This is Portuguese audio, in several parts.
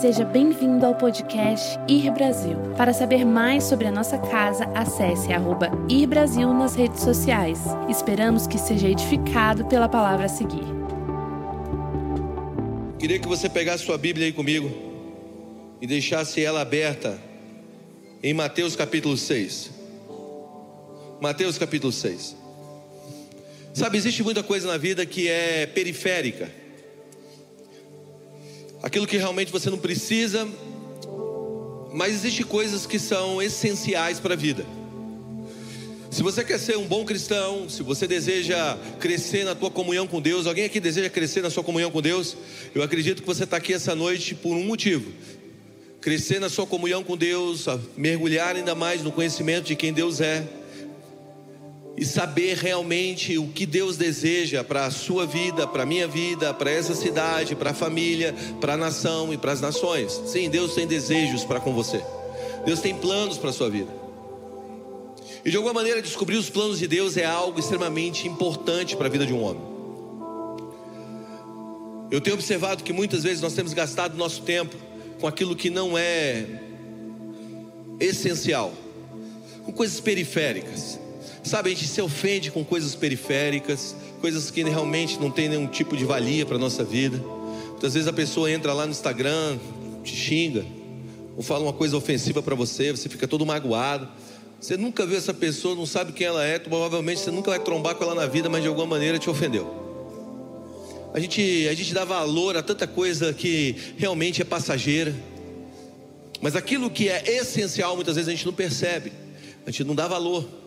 Seja bem-vindo ao podcast Ir Brasil. Para saber mais sobre a nossa casa, acesse arroba Ir Brasil nas redes sociais. Esperamos que seja edificado pela palavra a seguir. Queria que você pegasse sua Bíblia aí comigo e deixasse ela aberta em Mateus capítulo 6. Mateus capítulo 6. Sabe, existe muita coisa na vida que é periférica. Aquilo que realmente você não precisa, mas existe coisas que são essenciais para a vida. Se você quer ser um bom cristão, se você deseja crescer na tua comunhão com Deus, alguém aqui deseja crescer na sua comunhão com Deus? Eu acredito que você está aqui essa noite por um motivo: crescer na sua comunhão com Deus, mergulhar ainda mais no conhecimento de quem Deus é e saber realmente o que Deus deseja para a sua vida, para a minha vida, para essa cidade, para a família, para a nação e para as nações. Sim, Deus tem desejos para com você. Deus tem planos para a sua vida. E de alguma maneira descobrir os planos de Deus é algo extremamente importante para a vida de um homem. Eu tenho observado que muitas vezes nós temos gastado nosso tempo com aquilo que não é essencial, com coisas periféricas. Sabe, a gente se ofende com coisas periféricas, coisas que realmente não tem nenhum tipo de valia para a nossa vida. Muitas vezes a pessoa entra lá no Instagram, te xinga, ou fala uma coisa ofensiva para você, você fica todo magoado. Você nunca viu essa pessoa, não sabe quem ela é, provavelmente você nunca vai trombar com ela na vida, mas de alguma maneira te ofendeu. A gente, a gente dá valor a tanta coisa que realmente é passageira, mas aquilo que é essencial muitas vezes a gente não percebe, a gente não dá valor.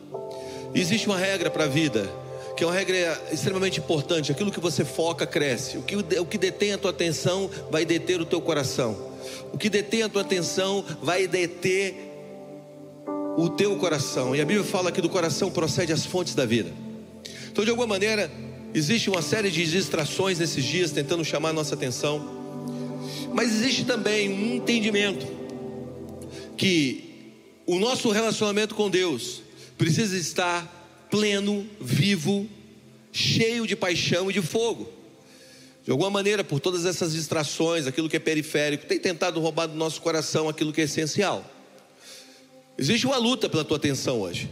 Existe uma regra para a vida, que é uma regra extremamente importante: aquilo que você foca cresce, o que, o que detém a tua atenção vai deter o teu coração, o que detém a tua atenção vai deter o teu coração, e a Bíblia fala que do coração procede as fontes da vida. Então, de alguma maneira, existe uma série de distrações nesses dias tentando chamar a nossa atenção, mas existe também um entendimento que o nosso relacionamento com Deus precisa estar pleno, vivo, cheio de paixão e de fogo. De alguma maneira, por todas essas distrações, aquilo que é periférico, tem tentado roubar do nosso coração aquilo que é essencial. Existe uma luta pela tua atenção hoje.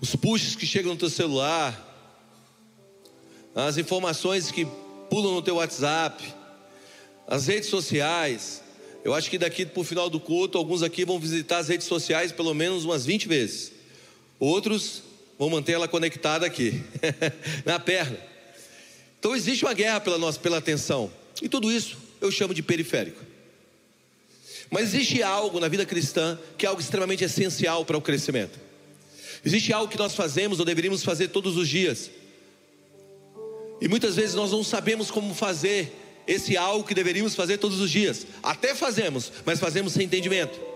Os pushes que chegam no teu celular, as informações que pulam no teu WhatsApp, as redes sociais. Eu acho que daqui para o final do culto, alguns aqui vão visitar as redes sociais pelo menos umas 20 vezes. Outros vão manter ela conectada aqui, na perna. Então existe uma guerra pela nossa pela atenção. E tudo isso eu chamo de periférico. Mas existe algo na vida cristã que é algo extremamente essencial para o crescimento. Existe algo que nós fazemos ou deveríamos fazer todos os dias. E muitas vezes nós não sabemos como fazer esse algo que deveríamos fazer todos os dias. Até fazemos, mas fazemos sem entendimento.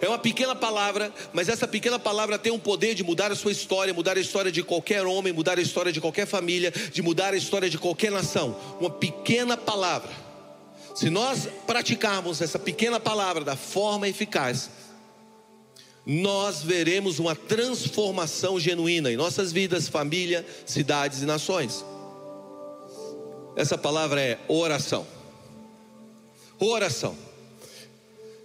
É uma pequena palavra, mas essa pequena palavra tem um poder de mudar a sua história, mudar a história de qualquer homem, mudar a história de qualquer família, de mudar a história de qualquer nação. Uma pequena palavra. Se nós praticarmos essa pequena palavra da forma eficaz, nós veremos uma transformação genuína em nossas vidas, família, cidades e nações. Essa palavra é oração. Oração.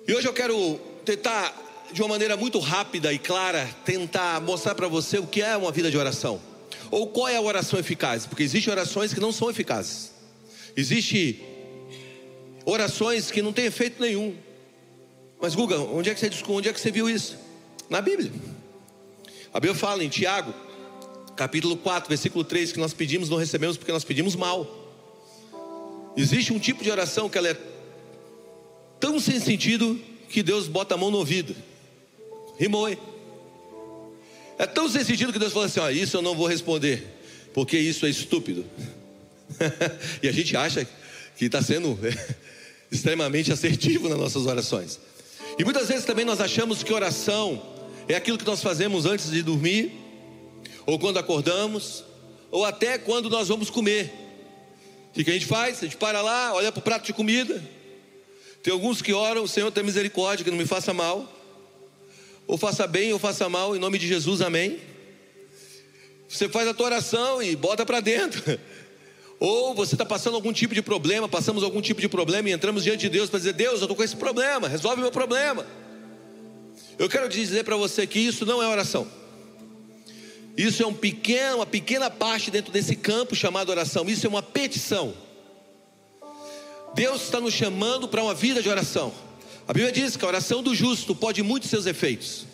E hoje eu quero tentar de uma maneira muito rápida e clara tentar mostrar para você o que é uma vida de oração ou qual é a oração eficaz, porque existem orações que não são eficazes. Existem orações que não têm efeito nenhum. Mas Guga, onde é que você onde é que você viu isso? Na Bíblia. A Bíblia fala em Tiago, capítulo 4, versículo 3, que nós pedimos, não recebemos porque nós pedimos mal. Existe um tipo de oração que ela é tão sem sentido que Deus bota a mão no ouvido. Rimou, hein? É tão sem sentido que Deus fala assim: ó, isso eu não vou responder, porque isso é estúpido. e a gente acha que está sendo extremamente assertivo nas nossas orações. E muitas vezes também nós achamos que oração é aquilo que nós fazemos antes de dormir, ou quando acordamos, ou até quando nós vamos comer. O que a gente faz? A gente para lá, olha para o prato de comida, tem alguns que oram, Senhor, tem misericórdia, que não me faça mal. Ou faça bem ou faça mal, em nome de Jesus, amém. Você faz a tua oração e bota para dentro. Ou você está passando algum tipo de problema, passamos algum tipo de problema e entramos diante de Deus para dizer: Deus, eu estou com esse problema, resolve meu problema. Eu quero dizer para você que isso não é oração. Isso é um pequeno, uma pequena parte dentro desse campo chamado oração. Isso é uma petição. Deus está nos chamando para uma vida de oração. A Bíblia diz que a oração do justo pode muitos seus efeitos.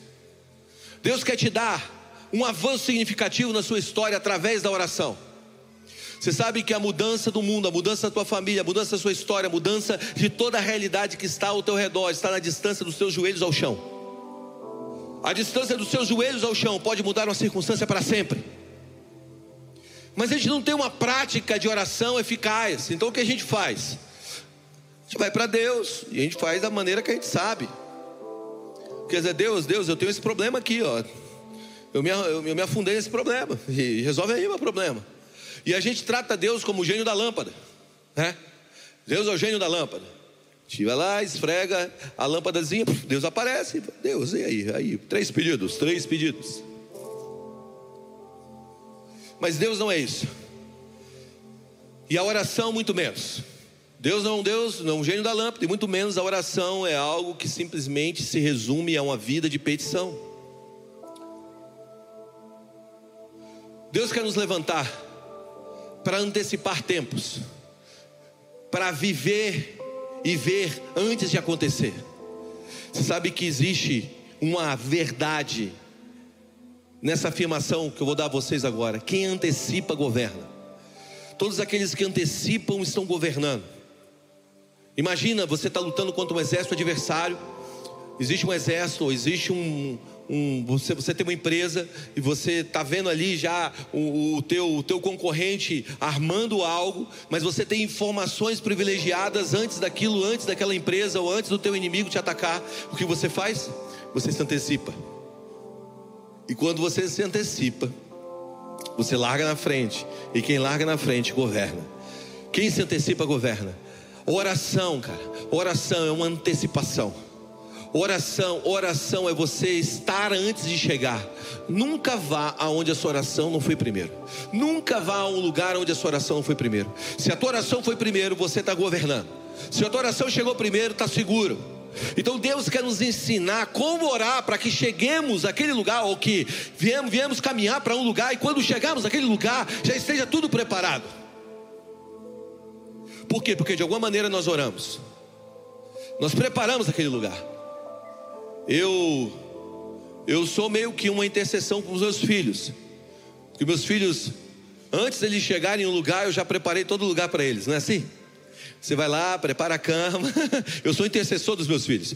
Deus quer te dar um avanço significativo na sua história através da oração. Você sabe que a mudança do mundo, a mudança da tua família, a mudança da sua história, a mudança de toda a realidade que está ao teu redor, está na distância dos teus joelhos ao chão. A distância dos seus joelhos ao chão pode mudar uma circunstância para sempre. Mas a gente não tem uma prática de oração eficaz. Então o que a gente faz? Gente vai para Deus e a gente faz da maneira que a gente sabe. Quer dizer, Deus, Deus, eu tenho esse problema aqui, ó. Eu me, eu, eu me afundei nesse problema. E resolve aí o meu problema. E a gente trata Deus como o gênio da lâmpada. Né? Deus é o gênio da lâmpada. Tira lá, esfrega a lâmpadazinha, Deus aparece. Deus, e aí? Aí, três pedidos, três pedidos. Mas Deus não é isso. E a oração, muito menos. Deus não é um Deus, não é um gênio da lâmpada, e muito menos a oração é algo que simplesmente se resume a uma vida de petição. Deus quer nos levantar para antecipar tempos, para viver e ver antes de acontecer. Você sabe que existe uma verdade nessa afirmação que eu vou dar a vocês agora: quem antecipa, governa. Todos aqueles que antecipam estão governando. Imagina, você está lutando contra um exército adversário. Existe um exército, existe um, um, você, você tem uma empresa e você está vendo ali já o, o, teu, o teu concorrente armando algo, mas você tem informações privilegiadas antes daquilo, antes daquela empresa ou antes do teu inimigo te atacar. O que você faz? Você se antecipa. E quando você se antecipa, você larga na frente. E quem larga na frente governa. Quem se antecipa governa. Oração, cara. Oração é uma antecipação. Oração, oração é você estar antes de chegar. Nunca vá aonde a sua oração não foi primeiro. Nunca vá a um lugar onde a sua oração não foi primeiro. Se a tua oração foi primeiro, você está governando. Se a tua oração chegou primeiro, está seguro. Então Deus quer nos ensinar como orar para que cheguemos àquele lugar, ou que viemos, viemos caminhar para um lugar, e quando chegarmos naquele lugar, já esteja tudo preparado. Por quê? Porque de alguma maneira nós oramos, nós preparamos aquele lugar. Eu eu sou meio que uma intercessão com os meus filhos. Que meus filhos, antes de eles chegarem em um lugar, eu já preparei todo lugar para eles, não é assim? Você vai lá, prepara a cama. Eu sou intercessor dos meus filhos.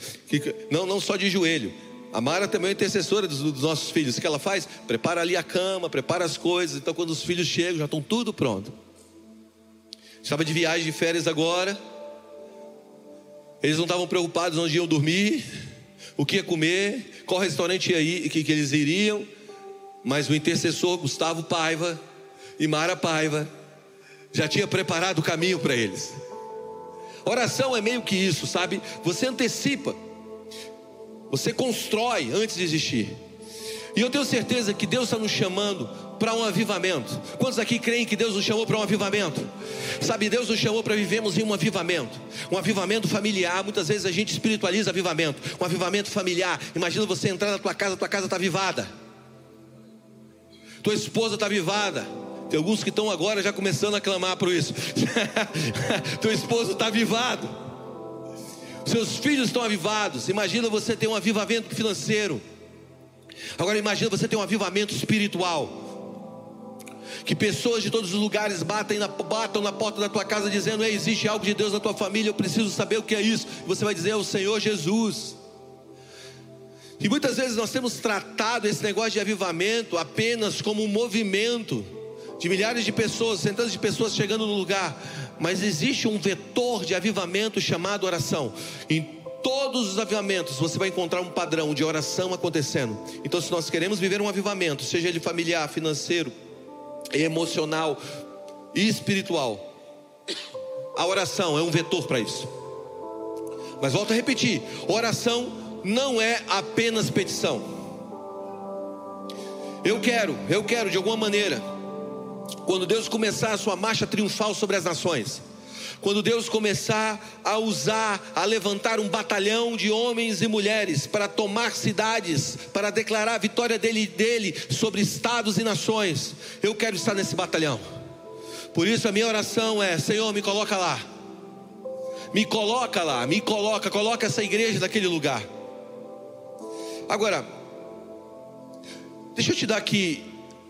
Não, não só de joelho. A Mara também é intercessora dos, dos, nossos filhos. O que ela faz? Prepara ali a cama, prepara as coisas. Então, quando os filhos chegam, já estão tudo pronto. Estava de viagem de férias agora. Eles não estavam preocupados onde iam dormir o que ia comer, qual restaurante ia que, que eles iriam. Mas o intercessor Gustavo Paiva e Mara Paiva já tinha preparado o caminho para eles. Oração é meio que isso, sabe? Você antecipa, você constrói antes de existir. E eu tenho certeza que Deus está nos chamando para um avivamento. Quantos aqui creem que Deus nos chamou para um avivamento? Sabe, Deus nos chamou para vivermos em um avivamento. Um avivamento familiar. Muitas vezes a gente espiritualiza avivamento. Um avivamento familiar. Imagina você entrar na tua casa, tua casa está avivada. Tua esposa está avivada. Tem alguns que estão agora já começando a clamar por isso. Teu esposo está avivado. Seus filhos estão avivados. Imagina você ter um avivamento financeiro. Agora imagina você ter um avivamento espiritual. Que pessoas de todos os lugares batem na, batam na porta da tua casa dizendo: existe algo de Deus na tua família, eu preciso saber o que é isso. Você vai dizer: é o Senhor Jesus. E muitas vezes nós temos tratado esse negócio de avivamento apenas como um movimento de milhares de pessoas, centenas de pessoas chegando no lugar, mas existe um vetor de avivamento chamado oração. Em todos os avivamentos você vai encontrar um padrão de oração acontecendo. Então, se nós queremos viver um avivamento, seja ele familiar, financeiro, emocional e espiritual, a oração é um vetor para isso. Mas volto a repetir: oração não é apenas petição. Eu quero, eu quero de alguma maneira Quando Deus começar a sua marcha triunfal sobre as nações, quando Deus começar a usar, a levantar um batalhão de homens e mulheres para tomar cidades, para declarar a vitória dele dele sobre estados e nações, eu quero estar nesse batalhão. Por isso a minha oração é: Senhor, me coloca lá. Me coloca lá, me coloca, coloca essa igreja naquele lugar. Agora, deixa eu te dar aqui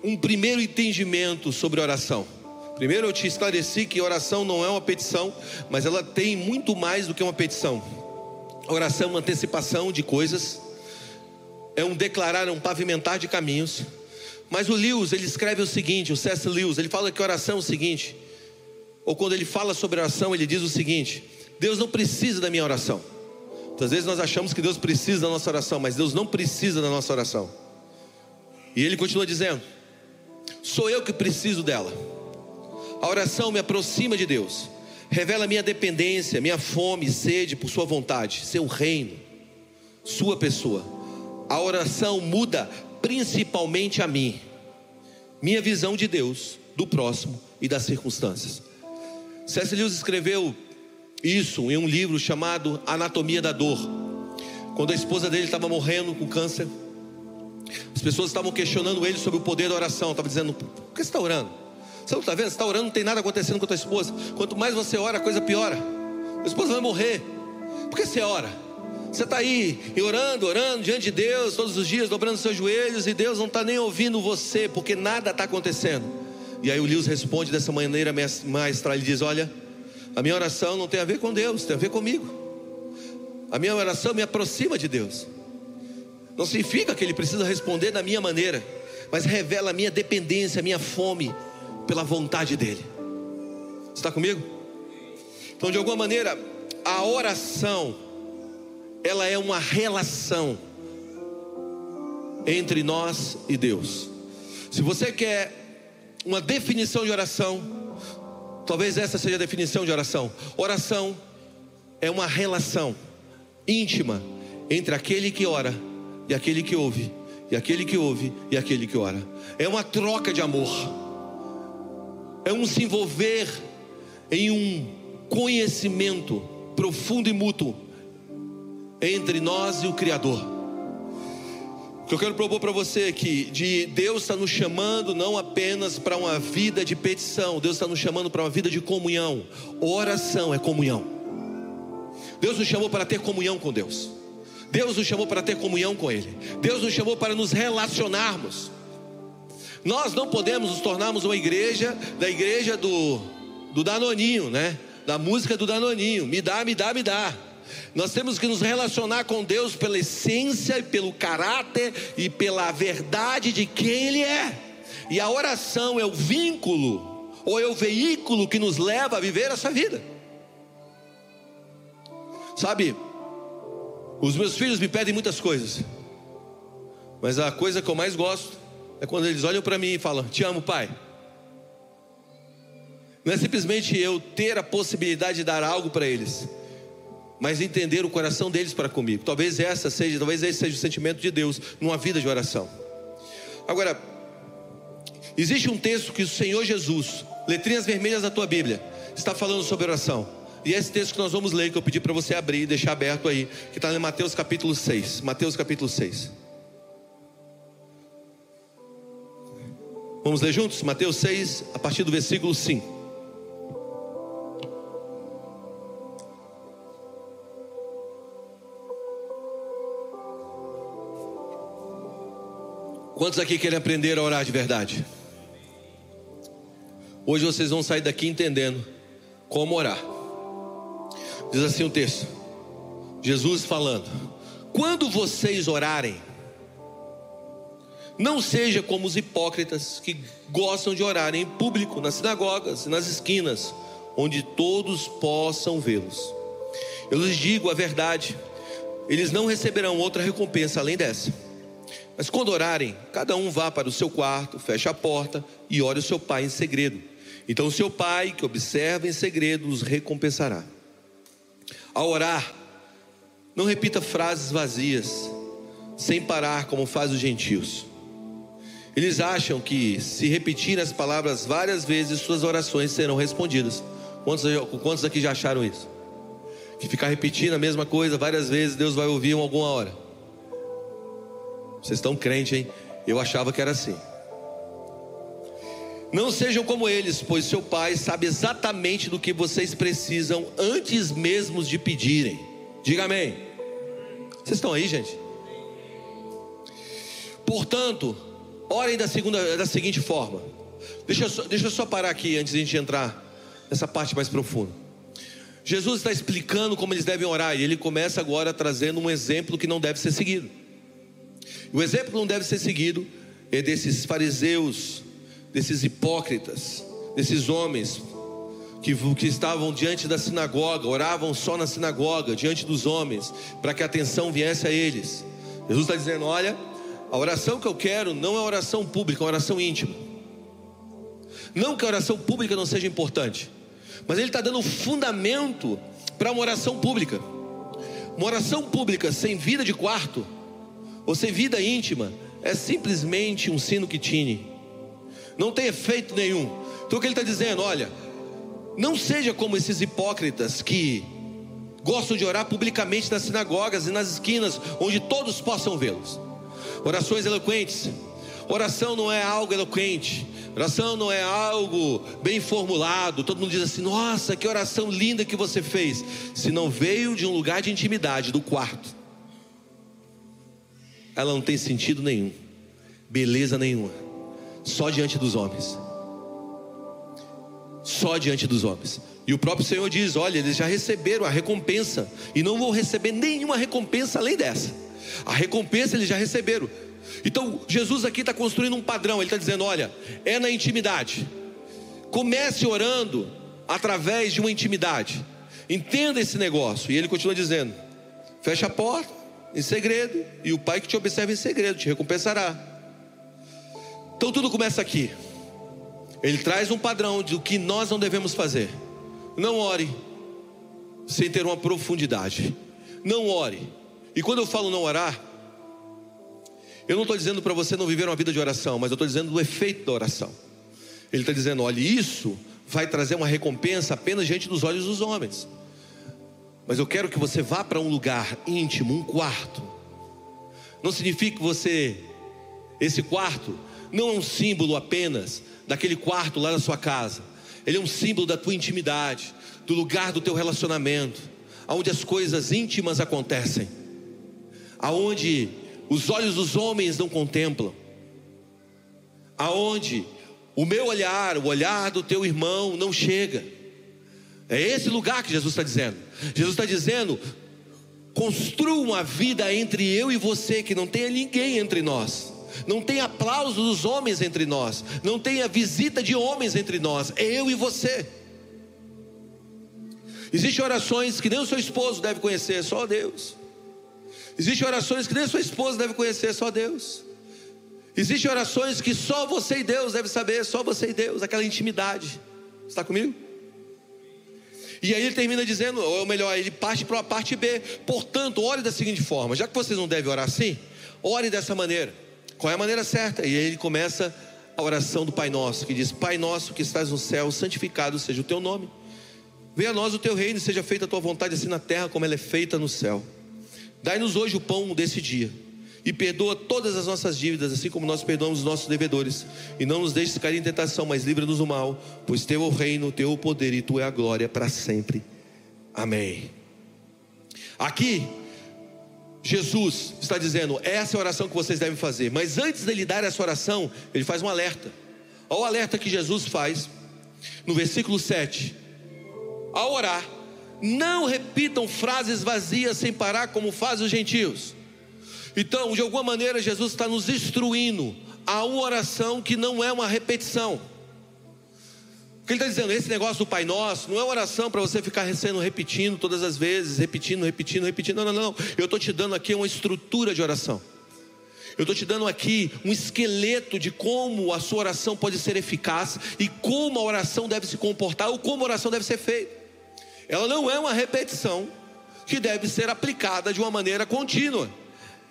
um primeiro entendimento sobre oração. Primeiro eu te esclareci que oração não é uma petição, mas ela tem muito mais do que uma petição. Oração é uma antecipação de coisas, é um declarar, é um pavimentar de caminhos. Mas o Lewis, ele escreve o seguinte, o C.S. Lewis, ele fala que oração é o seguinte, ou quando ele fala sobre oração, ele diz o seguinte: Deus não precisa da minha oração. Muitas vezes nós achamos que Deus precisa da nossa oração, mas Deus não precisa da nossa oração. E ele continua dizendo: Sou eu que preciso dela. A oração me aproxima de Deus, revela minha dependência, minha fome e sede por Sua vontade, seu reino, Sua pessoa. A oração muda principalmente a mim, minha visão de Deus, do próximo e das circunstâncias. C.S. Lewis escreveu isso em um livro chamado Anatomia da Dor. Quando a esposa dele estava morrendo com câncer, as pessoas estavam questionando ele sobre o poder da oração. Estavam dizendo: por que você está orando? Você não está vendo? Você está orando, não tem nada acontecendo com a tua esposa. Quanto mais você ora, a coisa piora. A esposa vai morrer. Por que você ora? Você está aí orando, orando diante de Deus todos os dias, dobrando seus joelhos, e Deus não está nem ouvindo você, porque nada está acontecendo. E aí o Lewis responde dessa maneira maestra, ele diz: Olha, a minha oração não tem a ver com Deus, tem a ver comigo. A minha oração me aproxima de Deus. Não significa que Ele precisa responder da minha maneira, mas revela a minha dependência, a minha fome, pela vontade dEle. Está comigo? Então, de alguma maneira, a oração, ela é uma relação entre nós e Deus. Se você quer uma definição de oração, talvez essa seja a definição de oração. Oração é uma relação íntima entre aquele que ora e aquele que ouve, e aquele que ouve e aquele que ora. É uma troca de amor é um se envolver em um conhecimento profundo e mútuo entre nós e o Criador. O que eu quero propor para você aqui, de Deus está nos chamando não apenas para uma vida de petição, Deus está nos chamando para uma vida de comunhão. Oração é comunhão. Deus nos chamou para ter comunhão com Deus. Deus nos chamou para ter comunhão com Ele. Deus nos chamou para nos relacionarmos. Nós não podemos nos tornarmos uma igreja da igreja do, do Danoninho, né? Da música do Danoninho. Me dá, me dá, me dá. Nós temos que nos relacionar com Deus pela essência, pelo caráter e pela verdade de quem Ele é. E a oração é o vínculo, ou é o veículo que nos leva a viver essa vida. Sabe, os meus filhos me pedem muitas coisas, mas a coisa que eu mais gosto é quando eles olham para mim e falam: Te amo, pai. Não é simplesmente eu ter a possibilidade de dar algo para eles, mas entender o coração deles para comigo. Talvez essa seja, talvez esse seja o sentimento de Deus numa vida de oração. Agora, existe um texto que o Senhor Jesus, letrinhas vermelhas da tua Bíblia, está falando sobre oração. E esse texto que nós vamos ler, que eu pedi para você abrir e deixar aberto aí, que está em Mateus capítulo 6. Mateus capítulo 6. Vamos ler juntos? Mateus 6, a partir do versículo 5. Quantos aqui querem aprender a orar de verdade? Hoje vocês vão sair daqui entendendo como orar. Diz assim o texto: Jesus falando: Quando vocês orarem, não seja como os hipócritas que gostam de orar em público, nas sinagogas, nas esquinas, onde todos possam vê-los. Eu lhes digo a verdade, eles não receberão outra recompensa além dessa. Mas quando orarem, cada um vá para o seu quarto, feche a porta e ore o seu pai em segredo. Então o seu pai, que observa em segredo, os recompensará. Ao orar, não repita frases vazias, sem parar como faz os gentios Eles acham que se repetirem as palavras várias vezes, suas orações serão respondidas. Quantos, quantos aqui já acharam isso? Que ficar repetindo a mesma coisa várias vezes, Deus vai ouvir em alguma hora. Vocês estão crentes, hein? Eu achava que era assim. Não sejam como eles, pois seu pai sabe exatamente do que vocês precisam antes mesmo de pedirem. Diga amém. Vocês estão aí, gente? Portanto, orem da, segunda, da seguinte forma. Deixa eu, só, deixa eu só parar aqui antes de a gente entrar nessa parte mais profunda. Jesus está explicando como eles devem orar e ele começa agora trazendo um exemplo que não deve ser seguido. O exemplo que não deve ser seguido é desses fariseus desses hipócritas, desses homens que, que estavam diante da sinagoga, oravam só na sinagoga, diante dos homens, para que a atenção viesse a eles. Jesus está dizendo: olha, a oração que eu quero não é oração pública, é oração íntima. Não que a oração pública não seja importante, mas ele está dando fundamento para uma oração pública. Uma oração pública sem vida de quarto, ou sem vida íntima, é simplesmente um sino que tine não tem efeito nenhum. Então o que ele está dizendo? Olha, não seja como esses hipócritas que gostam de orar publicamente nas sinagogas e nas esquinas, onde todos possam vê-los. Orações eloquentes. Oração não é algo eloquente. Oração não é algo bem formulado. Todo mundo diz assim: Nossa, que oração linda que você fez. Se não veio de um lugar de intimidade, do quarto, ela não tem sentido nenhum, beleza nenhuma só diante dos homens. Só diante dos homens. E o próprio Senhor diz: Olha, eles já receberam a recompensa, e não vão receber nenhuma recompensa além dessa. A recompensa eles já receberam. Então, Jesus aqui está construindo um padrão. Ele está dizendo: Olha, é na intimidade. Comece orando através de uma intimidade. Entenda esse negócio. E ele continua dizendo: Fecha a porta em segredo, e o Pai que te observa em segredo te recompensará. Então tudo começa aqui. Ele traz um padrão de o que nós não devemos fazer. Não ore sem ter uma profundidade. Não ore. E quando eu falo não orar, eu não estou dizendo para você não viver uma vida de oração, mas eu estou dizendo do efeito da oração. Ele está dizendo: olha, isso vai trazer uma recompensa apenas diante dos olhos dos homens. Mas eu quero que você vá para um lugar íntimo, um quarto. Não significa que você, esse quarto, não é um símbolo apenas daquele quarto lá na sua casa. Ele é um símbolo da tua intimidade, do lugar do teu relacionamento, aonde as coisas íntimas acontecem, aonde os olhos dos homens não contemplam, aonde o meu olhar, o olhar do teu irmão não chega. É esse lugar que Jesus está dizendo. Jesus está dizendo: construa uma vida entre eu e você, que não tenha ninguém entre nós não tem aplauso dos homens entre nós, não tem a visita de homens entre nós, é eu e você. Existem orações que nem o seu esposo deve conhecer, só Deus. Existem orações que nem sua esposa deve conhecer, só Deus. Existem orações que só você e Deus deve saber, só você e Deus, aquela intimidade. Está comigo? E aí ele termina dizendo, ou melhor, ele parte para a parte B. Portanto, ore da seguinte forma: já que vocês não devem orar assim, ore dessa maneira. Qual é a maneira certa? E aí ele começa a oração do Pai Nosso, que diz: Pai Nosso que estás no céu, santificado seja o teu nome. Venha a nós o teu reino, seja feita a tua vontade, assim na terra como ela é feita no céu. Dai-nos hoje o pão desse dia. E perdoa todas as nossas dívidas, assim como nós perdoamos os nossos devedores. E não nos deixes cair em tentação, mas livra-nos do mal, pois teu é o reino, teu é o poder e tu é a glória para sempre. Amém. Aqui Jesus está dizendo: essa é a oração que vocês devem fazer. Mas antes dele dar essa oração, ele faz um alerta. Olha o alerta que Jesus faz no versículo 7. Ao orar, não repitam frases vazias sem parar, como fazem os gentios. Então, de alguma maneira, Jesus está nos instruindo a uma oração que não é uma repetição. O que ele está dizendo? Esse negócio do Pai Nosso não é oração para você ficar sendo repetindo todas as vezes, repetindo, repetindo, repetindo. Não, não, não. Eu estou te dando aqui uma estrutura de oração. Eu estou te dando aqui um esqueleto de como a sua oração pode ser eficaz e como a oração deve se comportar ou como a oração deve ser feita. Ela não é uma repetição que deve ser aplicada de uma maneira contínua.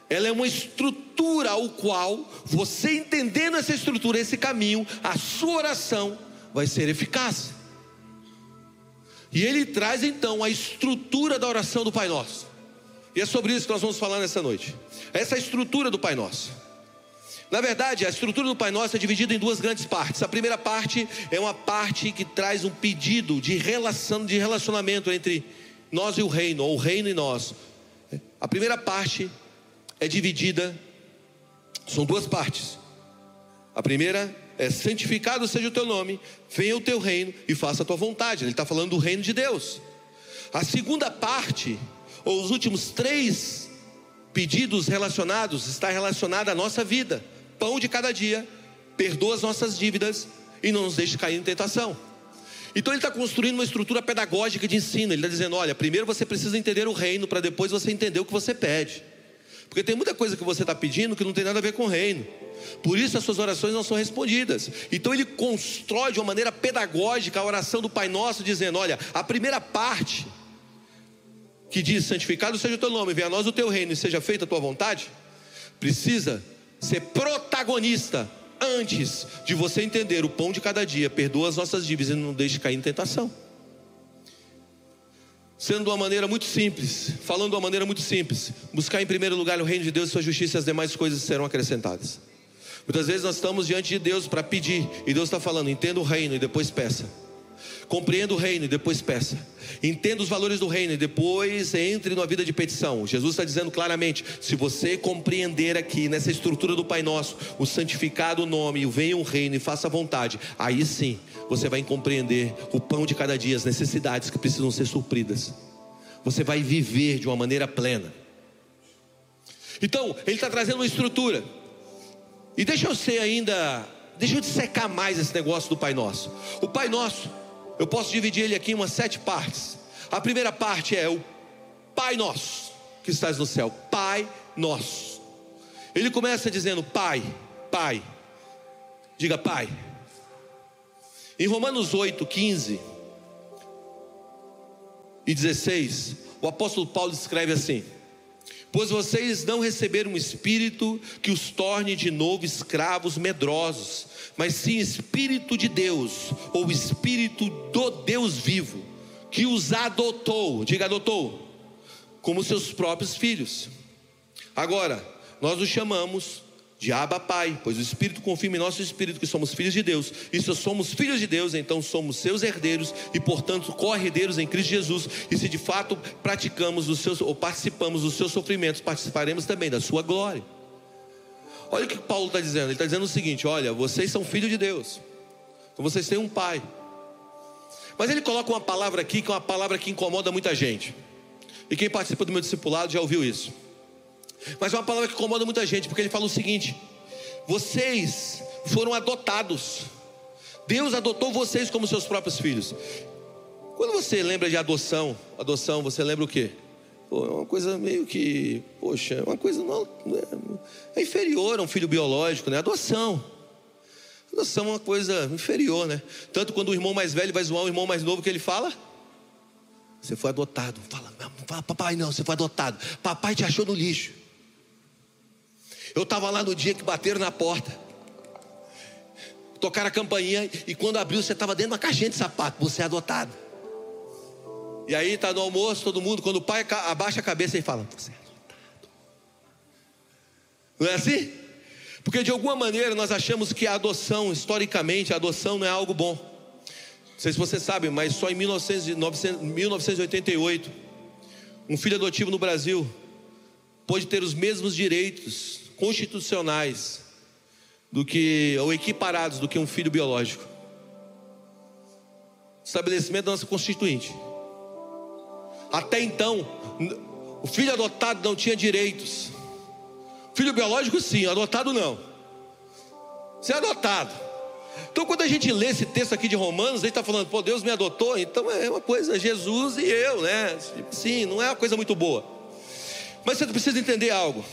ela é uma estrutura ao qual você entendendo essa estrutura, esse caminho, a sua oração vai ser eficaz. E ele traz então a estrutura da oração do Pai Nosso. E é sobre isso que nós vamos falar nessa noite. Essa é estrutura do Pai Nosso. Na verdade, a estrutura do Pai Nosso é dividida em duas grandes partes. A primeira parte é uma parte que traz um pedido de relação, de relacionamento entre nós e o reino, ou o reino e nós. A primeira parte é dividida, são duas partes. A primeira é santificado seja o teu nome, venha o teu reino e faça a tua vontade. Ele está falando do reino de Deus. A segunda parte, ou os últimos três pedidos relacionados, está relacionada à nossa vida. Pão de cada dia, perdoa as nossas dívidas e não nos deixe cair em tentação. Então ele está construindo uma estrutura pedagógica de ensino. Ele está dizendo: olha, primeiro você precisa entender o reino para depois você entender o que você pede. Porque tem muita coisa que você está pedindo que não tem nada a ver com o reino. Por isso as suas orações não são respondidas. Então ele constrói de uma maneira pedagógica a oração do Pai Nosso, dizendo: olha, a primeira parte que diz: santificado seja o teu nome, venha a nós o teu reino e seja feita a tua vontade, precisa ser protagonista antes de você entender o pão de cada dia, perdoa as nossas dívidas e não deixe cair em tentação. Sendo de uma maneira muito simples, falando de uma maneira muito simples, buscar em primeiro lugar o reino de Deus, sua justiça e as demais coisas serão acrescentadas. Muitas vezes nós estamos diante de Deus para pedir, e Deus está falando: entenda o reino e depois peça. Compreenda o reino e depois peça. Entenda os valores do reino e depois entre na vida de petição. Jesus está dizendo claramente: se você compreender aqui nessa estrutura do Pai Nosso, o santificado nome, o venha o reino e faça a vontade, aí sim você vai compreender o pão de cada dia, as necessidades que precisam ser supridas. Você vai viver de uma maneira plena. Então, ele está trazendo uma estrutura. E deixa eu ser ainda, deixa eu dissecar mais esse negócio do Pai Nosso. O Pai Nosso eu posso dividir ele aqui em umas sete partes. A primeira parte é o Pai Nosso, que estás no céu. Pai Nosso. Ele começa dizendo: Pai, Pai. Diga Pai. Em Romanos 8, 15 e 16, o apóstolo Paulo escreve assim: Pois vocês não receberam um espírito que os torne de novo escravos medrosos mas sim Espírito de Deus, ou Espírito do Deus vivo, que os adotou, diga adotou, como seus próprios filhos. Agora, nós os chamamos de Abba Pai, pois o Espírito confirma em nosso espírito que somos filhos de Deus. E se somos filhos de Deus, então somos seus herdeiros e, portanto, co-herdeiros em Cristo Jesus. E se de fato praticamos os seus ou participamos dos seus sofrimentos, participaremos também da sua glória. Olha o que Paulo está dizendo. Ele está dizendo o seguinte: olha, vocês são filhos de Deus. Então vocês têm um pai. Mas ele coloca uma palavra aqui que é uma palavra que incomoda muita gente. E quem participa do meu discipulado já ouviu isso. Mas é uma palavra que incomoda muita gente, porque ele fala o seguinte: vocês foram adotados. Deus adotou vocês como seus próprios filhos. Quando você lembra de adoção, adoção, você lembra o quê? Pô, é uma coisa meio que, poxa, é uma coisa não, é, é inferior a um filho biológico, né? Adoção. Adoção é uma coisa inferior, né? Tanto quando o irmão mais velho vai zoar o irmão mais novo, que ele fala? Você foi adotado. Fala, fala, papai, não, você foi adotado. Papai te achou no lixo. Eu estava lá no dia que bateram na porta. Tocaram a campainha e quando abriu, você estava dentro de uma caixinha de sapato. Você é adotado. E aí está no almoço, todo mundo, quando o pai abaixa a cabeça e fala: Você é adotado. Não é assim? Porque de alguma maneira nós achamos que a adoção, historicamente, a adoção não é algo bom. Não sei se você sabe, mas só em 1988, um filho adotivo no Brasil pôde ter os mesmos direitos constitucionais do que, ou equiparados do que um filho biológico. Estabelecimento da nossa Constituinte. Até então, o filho adotado não tinha direitos. Filho biológico, sim, adotado não. Você é adotado. Então, quando a gente lê esse texto aqui de Romanos, ele está falando, pô, Deus me adotou, então é uma coisa, Jesus e eu, né? Sim, não é uma coisa muito boa. Mas você precisa entender algo.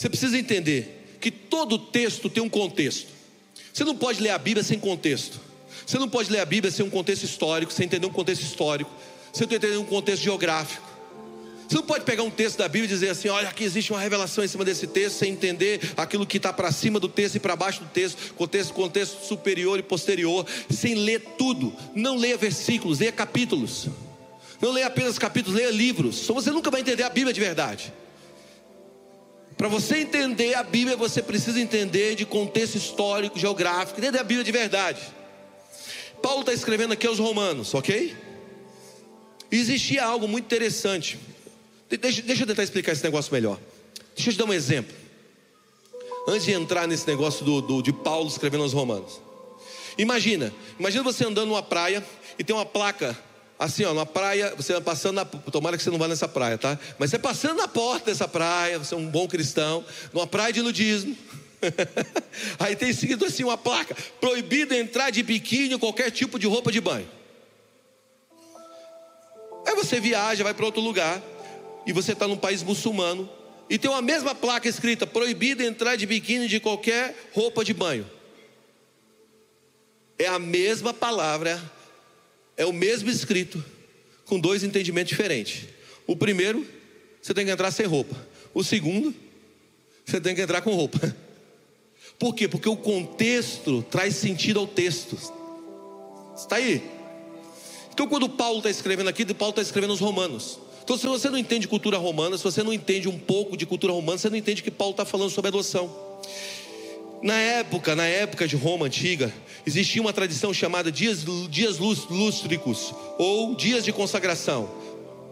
Você precisa entender que todo texto tem um contexto. Você não pode ler a Bíblia sem contexto. Você não pode ler a Bíblia sem um contexto histórico, sem entender um contexto histórico. Que entender um contexto geográfico. Você não pode pegar um texto da Bíblia e dizer assim: olha, aqui existe uma revelação em cima desse texto, sem entender aquilo que está para cima do texto e para baixo do texto, contexto, contexto superior e posterior, sem ler tudo. Não leia versículos, leia capítulos. Não leia apenas capítulos, leia livros. Só você nunca vai entender a Bíblia de verdade. Para você entender a Bíblia, você precisa entender de contexto histórico, geográfico, entender a Bíblia de verdade. Paulo está escrevendo aqui aos Romanos, ok? E existia algo muito interessante. Deixa, deixa eu tentar explicar esse negócio melhor. Deixa eu te dar um exemplo. Antes de entrar nesse negócio do, do, de Paulo escrevendo aos Romanos. Imagina, imagina você andando numa praia e tem uma placa assim, ó, numa praia, você vai passando na, tomara que você não vá nessa praia, tá? Mas você passando na porta dessa praia, você é um bom cristão, numa praia de nudismo. Aí tem seguido assim uma placa: proibido entrar de biquíni ou qualquer tipo de roupa de banho. Aí você viaja, vai para outro lugar, e você está num país muçulmano, e tem uma mesma placa escrita: proibido entrar de biquíni de qualquer roupa de banho. É a mesma palavra, é o mesmo escrito, com dois entendimentos diferentes. O primeiro, você tem que entrar sem roupa. O segundo, você tem que entrar com roupa. Por quê? Porque o contexto traz sentido ao texto. Está aí? Então, quando Paulo está escrevendo aqui, Paulo está escrevendo os Romanos. Então, se você não entende cultura romana, se você não entende um pouco de cultura romana, você não entende que Paulo está falando sobre adoção. Na época, na época de Roma antiga, existia uma tradição chamada dias, dias lústricos ou dias de consagração.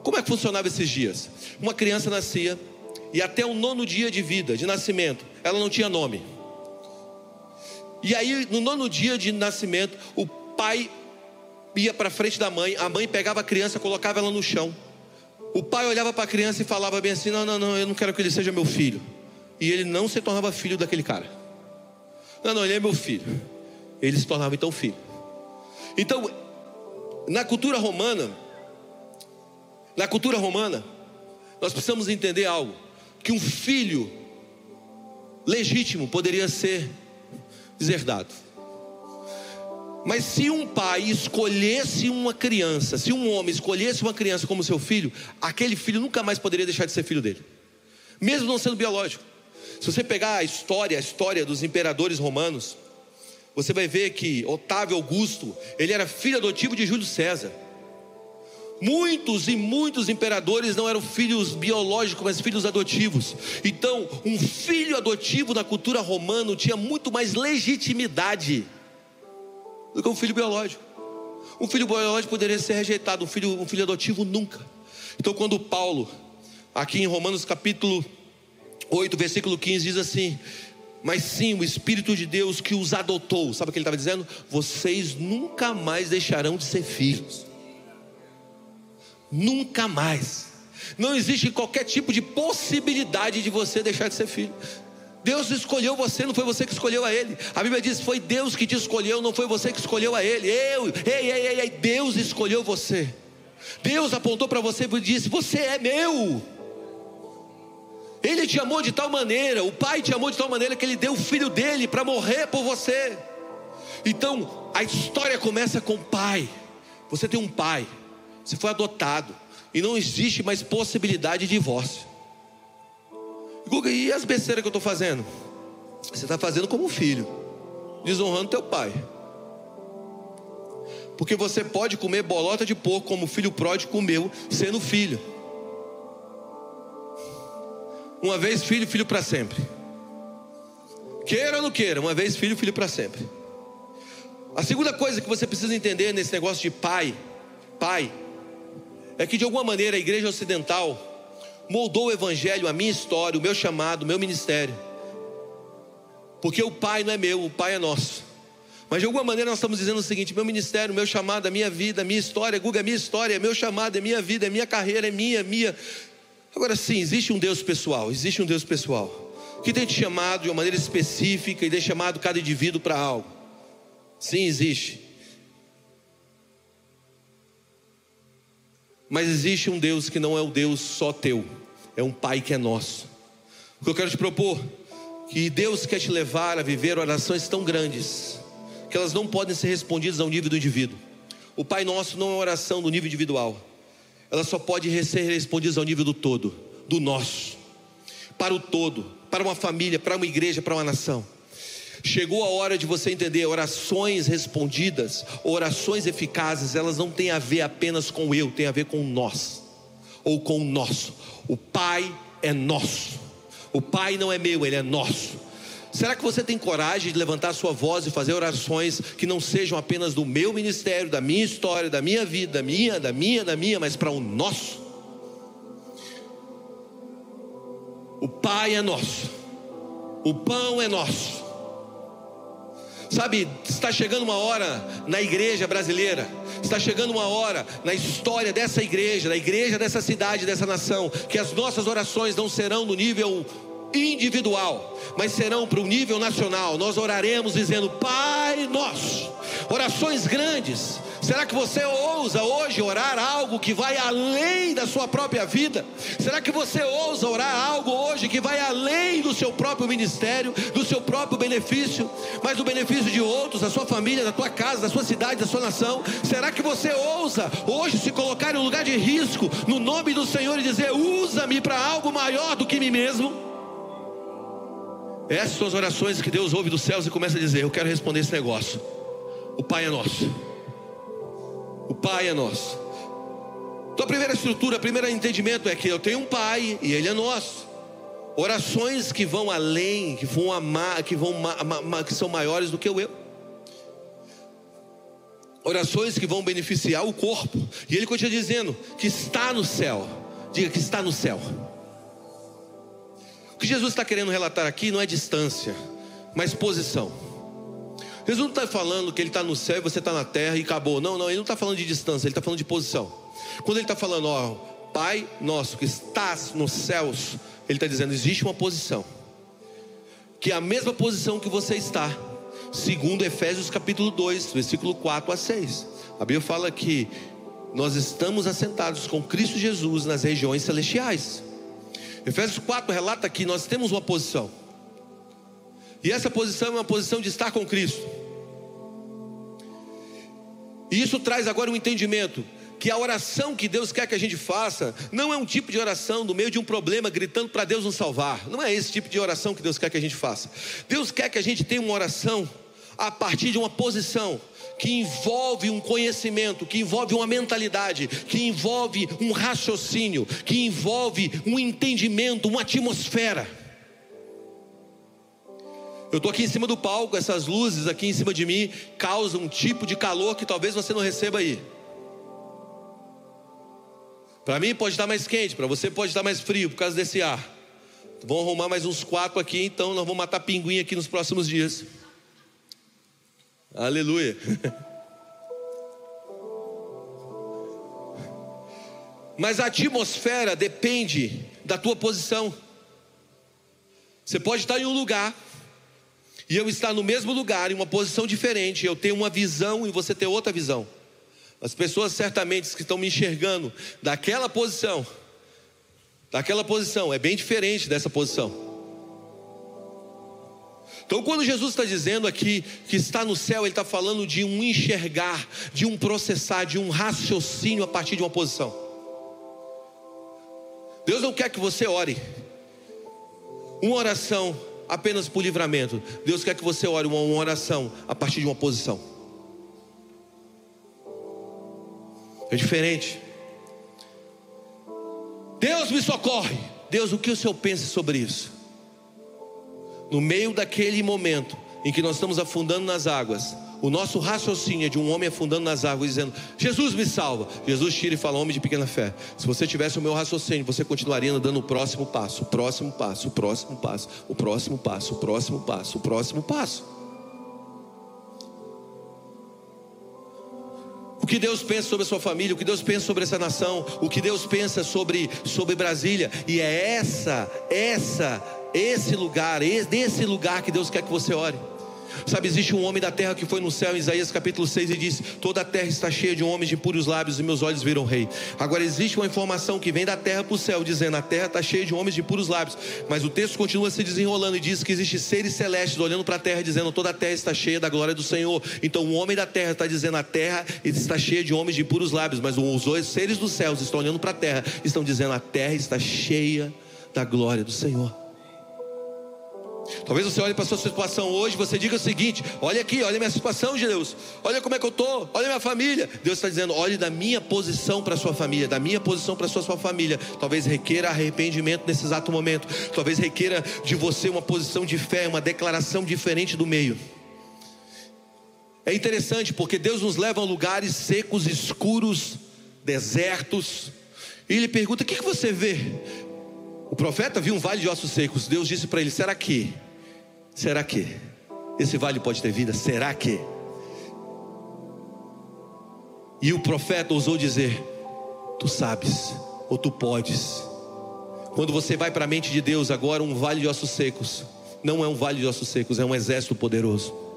Como é que funcionava esses dias? Uma criança nascia e até o nono dia de vida, de nascimento, ela não tinha nome. E aí, no nono dia de nascimento, o pai ia para frente da mãe, a mãe pegava a criança, colocava ela no chão. O pai olhava para a criança e falava bem assim: Não, não, não, eu não quero que ele seja meu filho. E ele não se tornava filho daquele cara. Não, não, ele é meu filho. Ele se tornava então filho. Então, na cultura romana, na cultura romana, nós precisamos entender algo: que um filho legítimo poderia ser deserdado. Mas se um pai escolhesse uma criança, se um homem escolhesse uma criança como seu filho, aquele filho nunca mais poderia deixar de ser filho dele, mesmo não sendo biológico. Se você pegar a história, a história dos imperadores romanos, você vai ver que Otávio Augusto, ele era filho adotivo de Júlio César. Muitos e muitos imperadores não eram filhos biológicos, mas filhos adotivos. Então, um filho adotivo na cultura romana tinha muito mais legitimidade do que um filho biológico. Um filho biológico poderia ser rejeitado, um filho, um filho adotivo nunca. Então, quando Paulo, aqui em Romanos capítulo 8, versículo 15, diz assim: Mas sim, o Espírito de Deus que os adotou, sabe o que ele estava dizendo? Vocês nunca mais deixarão de ser filhos. Nunca mais. Não existe qualquer tipo de possibilidade de você deixar de ser filho. Deus escolheu você, não foi você que escolheu a Ele. A Bíblia diz: foi Deus que te escolheu, não foi você que escolheu a Ele. Eu, ei, ei, ei, ei Deus escolheu você. Deus apontou para você e disse: Você é meu. Ele te amou de tal maneira, o Pai te amou de tal maneira que Ele deu o filho dele para morrer por você. Então, a história começa com o pai. Você tem um pai, você foi adotado, e não existe mais possibilidade de divórcio. Guga, e as besteiras que eu estou fazendo? Você está fazendo como filho, desonrando teu pai. Porque você pode comer bolota de porco como o filho pródigo comeu, sendo filho. Uma vez filho, filho para sempre. Queira ou não queira, uma vez filho, filho para sempre. A segunda coisa que você precisa entender nesse negócio de pai, pai, é que de alguma maneira a igreja ocidental moldou o evangelho, a minha história, o meu chamado, o meu ministério. Porque o pai não é meu, o pai é nosso. Mas de alguma maneira nós estamos dizendo o seguinte: meu ministério, meu chamado, a minha vida, a minha história, Guga, a minha história, é meu chamado, é minha vida, é minha carreira, é minha, é minha. Agora sim, existe um Deus pessoal, existe um Deus pessoal que tem te chamado de uma maneira específica e tem chamado cada indivíduo para algo. Sim, existe. Mas existe um Deus que não é o Deus só teu, é um Pai que é nosso. O que eu quero te propor, que Deus quer te levar a viver orações tão grandes, que elas não podem ser respondidas ao nível do indivíduo. O Pai Nosso não é uma oração do nível individual, ela só pode ser respondida ao nível do todo, do nosso, para o todo, para uma família, para uma igreja, para uma nação. Chegou a hora de você entender: orações respondidas, orações eficazes, elas não têm a ver apenas com eu, tem a ver com nós, ou com o nosso. O Pai é nosso, o Pai não é meu, ele é nosso. Será que você tem coragem de levantar sua voz e fazer orações que não sejam apenas do meu ministério, da minha história, da minha vida, da minha, da minha, da minha, mas para o nosso? O Pai é nosso, o pão é nosso. Sabe, está chegando uma hora na igreja brasileira, está chegando uma hora na história dessa igreja, da igreja dessa cidade, dessa nação, que as nossas orações não serão no nível individual, mas serão para o nível nacional. Nós oraremos dizendo: Pai nosso, orações grandes. Será que você ousa hoje orar algo que vai além da sua própria vida? Será que você ousa orar algo hoje que vai além do seu próprio ministério, do seu próprio benefício, mas do benefício de outros, da sua família, da tua casa, da sua cidade, da sua nação? Será que você ousa hoje se colocar em um lugar de risco no nome do Senhor e dizer: Usa-me para algo maior do que mim mesmo? Essas são as orações que Deus ouve dos céus e começa a dizer: Eu quero responder esse negócio. O Pai é nosso. O Pai é nosso. Então a primeira estrutura, o primeiro entendimento é que eu tenho um Pai e Ele é nosso. Orações que vão além, que vão amar, que vão que são maiores do que o eu. Orações que vão beneficiar o corpo. E ele continua dizendo que está no céu. Diga que está no céu. O que Jesus está querendo relatar aqui não é distância, mas posição. Jesus não está falando que ele está no céu e você está na terra e acabou. Não, não, ele não está falando de distância, ele está falando de posição. Quando ele está falando, ó, Pai nosso que estás nos céus, ele está dizendo: existe uma posição, que é a mesma posição que você está, segundo Efésios capítulo 2, versículo 4 a 6. A Bíblia fala que nós estamos assentados com Cristo Jesus nas regiões celestiais. Efésios 4 relata que nós temos uma posição. E essa posição é uma posição de estar com Cristo. E isso traz agora um entendimento que a oração que Deus quer que a gente faça não é um tipo de oração no meio de um problema gritando para Deus nos salvar. Não é esse tipo de oração que Deus quer que a gente faça. Deus quer que a gente tenha uma oração a partir de uma posição que envolve um conhecimento, que envolve uma mentalidade, que envolve um raciocínio, que envolve um entendimento, uma atmosfera. Eu estou aqui em cima do palco, essas luzes aqui em cima de mim causam um tipo de calor que talvez você não receba aí. Para mim pode estar mais quente, para você pode estar mais frio por causa desse ar. Vamos arrumar mais uns quatro aqui, então nós vamos matar pinguim aqui nos próximos dias. Aleluia. Mas a atmosfera depende da tua posição. Você pode estar em um lugar e eu estar no mesmo lugar, em uma posição diferente, eu tenho uma visão e você ter outra visão. As pessoas certamente que estão me enxergando daquela posição, daquela posição, é bem diferente dessa posição. Então, quando Jesus está dizendo aqui que está no céu, Ele está falando de um enxergar, de um processar, de um raciocínio a partir de uma posição. Deus não quer que você ore uma oração apenas por livramento. Deus quer que você ore uma, oração a partir de uma posição. É diferente. Deus me socorre. Deus, o que o Senhor pensa sobre isso? No meio daquele momento em que nós estamos afundando nas águas, o nosso raciocínio é de um homem afundando nas águas, dizendo: Jesus me salva. Jesus tira e fala: Homem de pequena fé. Se você tivesse o meu raciocínio, você continuaria dando o próximo passo, o próximo passo, o próximo passo, o próximo passo, o próximo passo, o próximo passo. O que Deus pensa sobre a sua família, o que Deus pensa sobre essa nação, o que Deus pensa sobre, sobre Brasília, e é essa, essa esse lugar, desse lugar que Deus quer que você ore. Sabe, existe um homem da terra que foi no céu, em Isaías capítulo 6, e disse: Toda a terra está cheia de homens de puros lábios, e meus olhos viram rei. Agora, existe uma informação que vem da terra para o céu, dizendo: A terra está cheia de homens de puros lábios. Mas o texto continua se desenrolando e diz que existe seres celestes olhando para a terra, dizendo: Toda a terra está cheia da glória do Senhor. Então, o homem da terra está dizendo: A terra está cheia de homens de puros lábios. Mas os seres dos céus estão olhando para a terra, estão dizendo: A terra está cheia da glória do Senhor. Talvez você olhe para a sua situação hoje e você diga o seguinte: olha aqui, olha minha situação, Deus, olha como é que eu estou, olha minha família. Deus está dizendo: olhe da minha posição para a sua família, da minha posição para a sua, sua família. Talvez requeira arrependimento nesse exato momento, talvez requeira de você uma posição de fé, uma declaração diferente do meio. É interessante porque Deus nos leva a lugares secos, escuros, desertos, e Ele pergunta: o que, que você vê? O profeta viu um vale de ossos secos. Deus disse para ele: será que? Será que? Esse vale pode ter vida? Será que? E o profeta ousou dizer: Tu sabes, ou tu podes. Quando você vai para a mente de Deus, agora um vale de ossos secos, não é um vale de ossos secos, é um exército poderoso.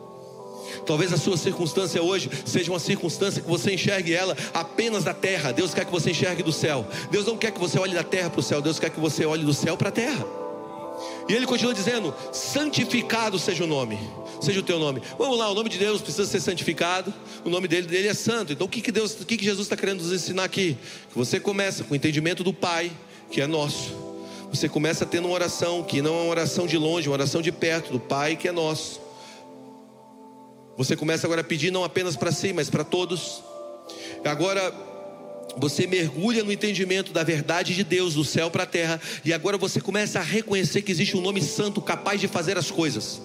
Talvez a sua circunstância hoje seja uma circunstância que você enxergue ela apenas da terra. Deus quer que você enxergue do céu. Deus não quer que você olhe da terra para o céu. Deus quer que você olhe do céu para a terra. E ele continua dizendo: santificado seja o nome, seja o teu nome. Vamos lá, o nome de Deus precisa ser santificado, o nome dele, dele é santo. Então o que, que Deus, o que, que Jesus está querendo nos ensinar aqui? Que você começa com o entendimento do Pai, que é nosso. Você começa tendo uma oração que não é uma oração de longe, uma oração de perto, do Pai que é nosso. Você começa agora a pedir não apenas para si, mas para todos. Agora você mergulha no entendimento da verdade de Deus do céu para a terra, e agora você começa a reconhecer que existe um nome santo capaz de fazer as coisas.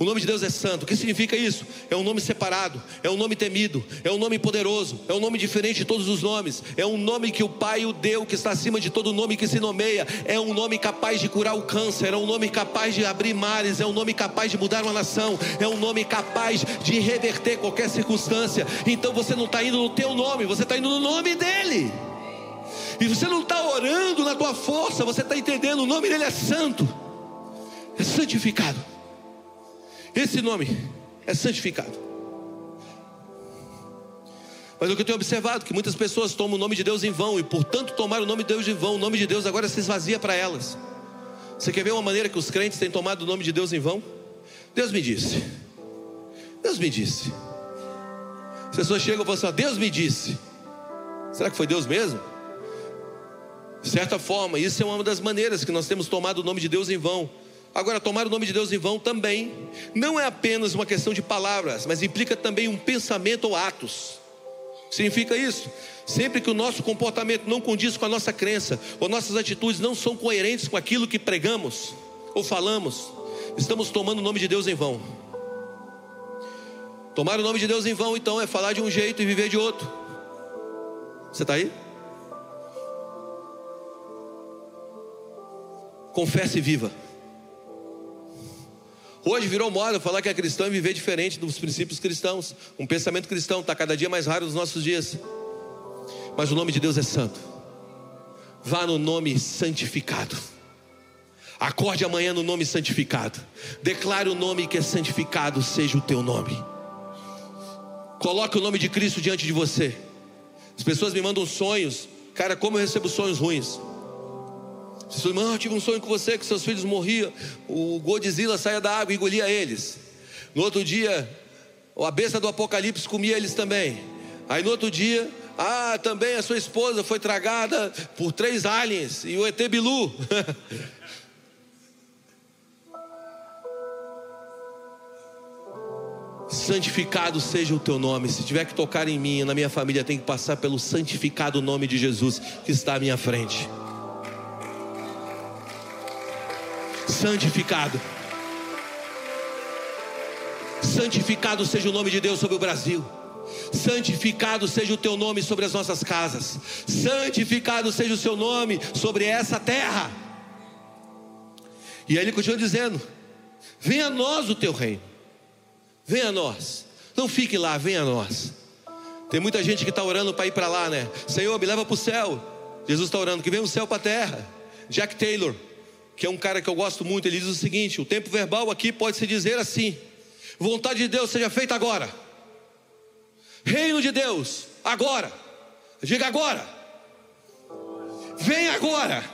O nome de Deus é santo. O que significa isso? É um nome separado, é um nome temido, é um nome poderoso, é um nome diferente de todos os nomes, é um nome que o Pai o deu, que está acima de todo nome que se nomeia, é um nome capaz de curar o câncer, é um nome capaz de abrir mares, é um nome capaz de mudar uma nação, é um nome capaz de reverter qualquer circunstância. Então você não está indo no teu nome, você está indo no nome dele. E você não está orando na tua força, você está entendendo, o nome dele é santo, é santificado. Esse nome é santificado. Mas o que eu tenho observado é que muitas pessoas tomam o nome de Deus em vão e, portanto, tomar o nome de Deus em vão, o nome de Deus agora se esvazia para elas. Você quer ver uma maneira que os crentes têm tomado o nome de Deus em vão? Deus me disse. Deus me disse. As pessoas chegam e falam assim: Deus me disse. Será que foi Deus mesmo? De certa forma, isso é uma das maneiras que nós temos tomado o nome de Deus em vão. Agora, tomar o nome de Deus em vão também não é apenas uma questão de palavras, mas implica também um pensamento ou atos. Significa isso? Sempre que o nosso comportamento não condiz com a nossa crença, ou nossas atitudes não são coerentes com aquilo que pregamos ou falamos, estamos tomando o nome de Deus em vão. Tomar o nome de Deus em vão, então, é falar de um jeito e viver de outro. Você está aí? Confesse e viva. Hoje virou moda falar que é cristão e viver diferente dos princípios cristãos. Um pensamento cristão está cada dia mais raro nos nossos dias. Mas o nome de Deus é santo. Vá no nome santificado. Acorde amanhã no nome santificado. Declare o nome que é santificado, seja o teu nome. Coloque o nome de Cristo diante de você. As pessoas me mandam sonhos. Cara, como eu recebo sonhos ruins? Você fala, eu tive um sonho com você que seus filhos morriam, o Godzilla saía da água e engolia eles. No outro dia, a besta do Apocalipse comia eles também. Aí no outro dia, ah, também a sua esposa foi tragada por três aliens e o ET Bilu. santificado seja o teu nome. Se tiver que tocar em mim, na minha família, tem que passar pelo santificado nome de Jesus que está à minha frente. Santificado. Santificado seja o nome de Deus sobre o Brasil. Santificado seja o teu nome sobre as nossas casas. Santificado seja o seu nome sobre essa terra. E aí ele continua dizendo: Venha a nós o teu reino. Venha a nós. Não fique lá, venha a nós. Tem muita gente que está orando para ir para lá, né? Senhor, me leva para o céu. Jesus está orando que venha o céu para a terra. Jack Taylor que é um cara que eu gosto muito, ele diz o seguinte: o tempo verbal aqui pode se dizer assim: Vontade de Deus seja feita agora. Reino de Deus, agora. Diga agora. Vem agora.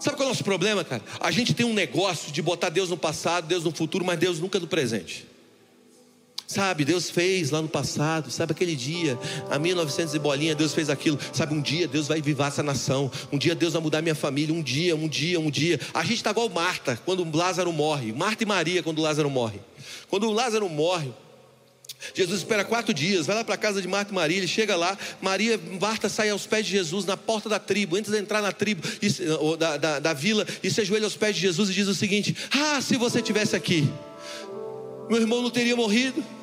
Sabe qual é o nosso problema, cara? A gente tem um negócio de botar Deus no passado, Deus no futuro, mas Deus nunca no presente. Sabe, Deus fez lá no passado, sabe aquele dia, a 1900 e bolinha, Deus fez aquilo. Sabe, um dia Deus vai vivar essa nação, um dia Deus vai mudar minha família, um dia, um dia, um dia. A gente está igual Marta, quando Lázaro morre, Marta e Maria, quando Lázaro morre. Quando Lázaro morre, Jesus espera quatro dias, vai lá para a casa de Marta e Maria, ele chega lá, Maria, Marta sai aos pés de Jesus na porta da tribo, antes de entrar na tribo ou da, da, da vila, e se ajoelha aos pés de Jesus e diz o seguinte: Ah, se você tivesse aqui, meu irmão não teria morrido.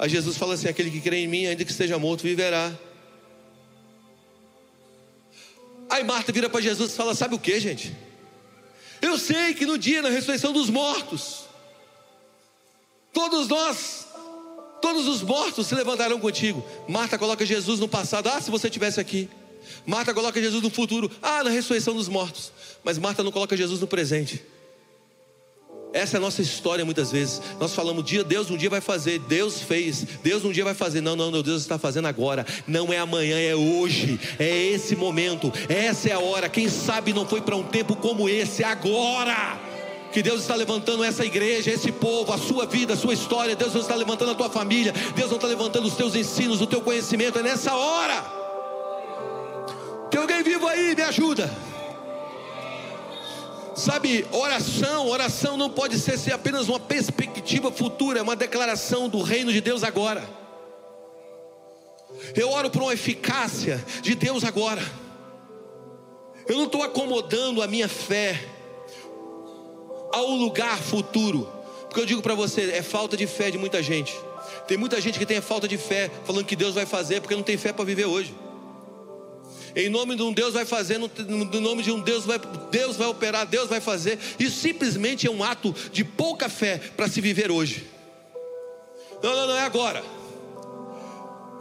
Aí Jesus fala assim: aquele que crê em mim, ainda que esteja morto, viverá. Aí Marta vira para Jesus e fala: Sabe o que, gente? Eu sei que no dia da ressurreição dos mortos, todos nós, todos os mortos se levantarão contigo. Marta coloca Jesus no passado: Ah, se você estivesse aqui. Marta coloca Jesus no futuro: Ah, na ressurreição dos mortos. Mas Marta não coloca Jesus no presente. Essa é a nossa história muitas vezes. Nós falamos, dia Deus um dia vai fazer, Deus fez, Deus um dia vai fazer. Não, não, não, Deus está fazendo agora. Não é amanhã, é hoje. É esse momento. Essa é a hora. Quem sabe não foi para um tempo como esse, agora. Que Deus está levantando essa igreja, esse povo, a sua vida, a sua história. Deus não está levantando a tua família. Deus não está levantando os teus ensinos, o teu conhecimento. É nessa hora. Tem alguém vivo aí? Me ajuda. Sabe, oração, oração não pode ser, ser apenas uma perspectiva futura, é uma declaração do reino de Deus agora. Eu oro por uma eficácia de Deus agora. Eu não estou acomodando a minha fé ao lugar futuro, porque eu digo para você, é falta de fé de muita gente. Tem muita gente que tem falta de fé, falando que Deus vai fazer, porque não tem fé para viver hoje. Em nome de um Deus vai fazer, no, nome de um Deus vai, Deus vai operar, Deus vai fazer. Isso simplesmente é um ato de pouca fé para se viver hoje. Não, não, não é agora.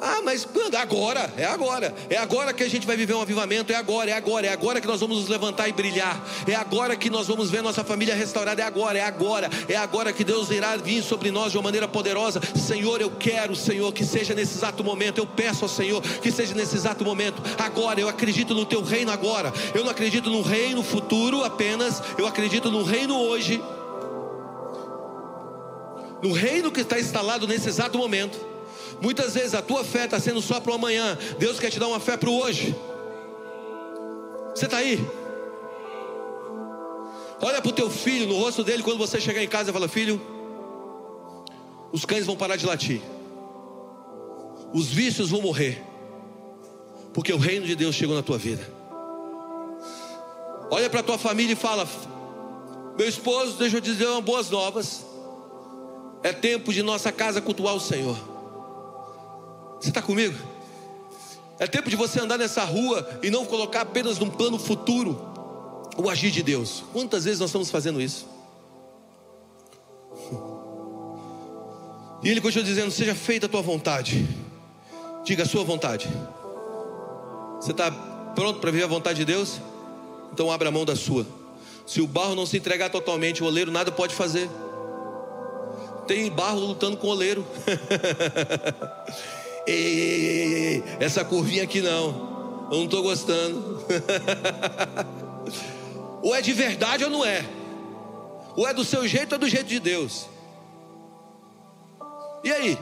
Ah, mas agora, é agora. É agora que a gente vai viver um avivamento, é agora, é agora, é agora que nós vamos nos levantar e brilhar. É agora que nós vamos ver nossa família restaurada, é agora, é agora. É agora que Deus irá vir sobre nós de uma maneira poderosa. Senhor, eu quero, Senhor, que seja nesse exato momento. Eu peço ao Senhor que seja nesse exato momento. Agora, eu acredito no teu reino agora. Eu não acredito no reino futuro apenas, eu acredito no reino hoje. No reino que está instalado nesse exato momento. Muitas vezes a tua fé está sendo só para o amanhã. Deus quer te dar uma fé para o hoje. Você está aí? Olha para o teu filho, no rosto dele, quando você chegar em casa e fala: Filho, os cães vão parar de latir, os vícios vão morrer, porque o reino de Deus chegou na tua vida. Olha para a tua família e fala: Meu esposo, deixa eu dizer uma boas novas. É tempo de nossa casa cultuar o Senhor. Você está comigo? É tempo de você andar nessa rua e não colocar apenas num plano futuro o agir de Deus. Quantas vezes nós estamos fazendo isso? E ele continua dizendo: Seja feita a tua vontade. Diga a sua vontade. Você está pronto para viver a vontade de Deus? Então abra a mão da sua. Se o barro não se entregar totalmente, o oleiro nada pode fazer. Tem barro lutando com o oleiro. ei, ei, ei, ei, essa curvinha aqui não, eu não estou gostando. ou é de verdade ou não é, ou é do seu jeito ou é do jeito de Deus. E aí?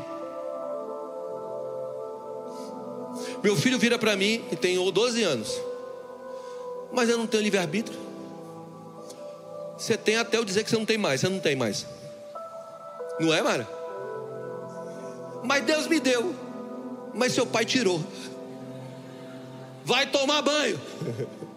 Meu filho vira para mim e tem 12 anos, mas eu não tenho livre-arbítrio. Você tem até eu dizer que você não tem mais, você não tem mais. Não é, Mara? Mas Deus me deu mas seu pai tirou. Vai tomar banho.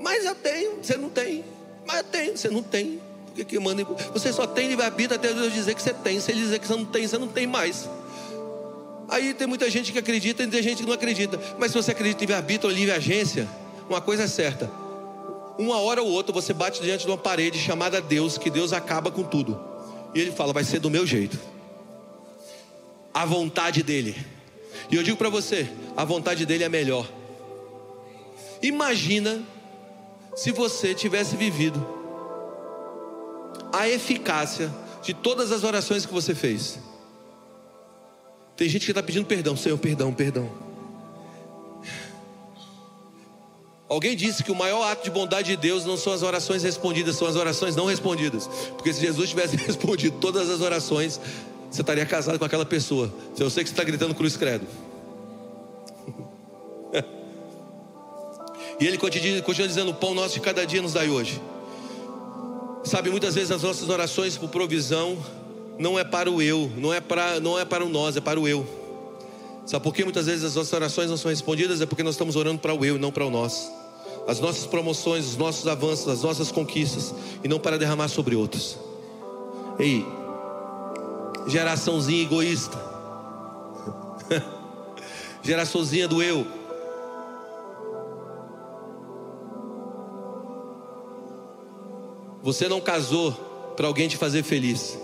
Mas eu tenho, você não tem. Mas eu tenho, você não tem. Por que, que manda? Você só tem livre-arbítrio até Deus dizer que você tem. Se ele dizer que você não tem, você não tem mais. Aí tem muita gente que acredita e tem gente que não acredita. Mas se você acredita em livre-arbítrio ou livre-agência, uma coisa é certa. Uma hora ou outra você bate diante de uma parede chamada Deus, que Deus acaba com tudo. E ele fala: vai ser do meu jeito a vontade dele. E eu digo para você, a vontade dele é melhor. Imagina se você tivesse vivido a eficácia de todas as orações que você fez. Tem gente que está pedindo perdão, Senhor, perdão, perdão. Alguém disse que o maior ato de bondade de Deus não são as orações respondidas, são as orações não respondidas. Porque se Jesus tivesse respondido todas as orações, você estaria casado com aquela pessoa. Eu sei que você está gritando cruz credo. e ele continua dizendo: o pão nosso de cada dia nos dai hoje. Sabe, muitas vezes as nossas orações por provisão não é para o eu, não é para, não é para o nós, é para o eu. Sabe por que muitas vezes as nossas orações não são respondidas? É porque nós estamos orando para o eu e não para o nós. As nossas promoções, os nossos avanços, as nossas conquistas, e não para derramar sobre outros. Ei, geraçãozinha egoísta, geraçãozinha do eu. Você não casou para alguém te fazer feliz.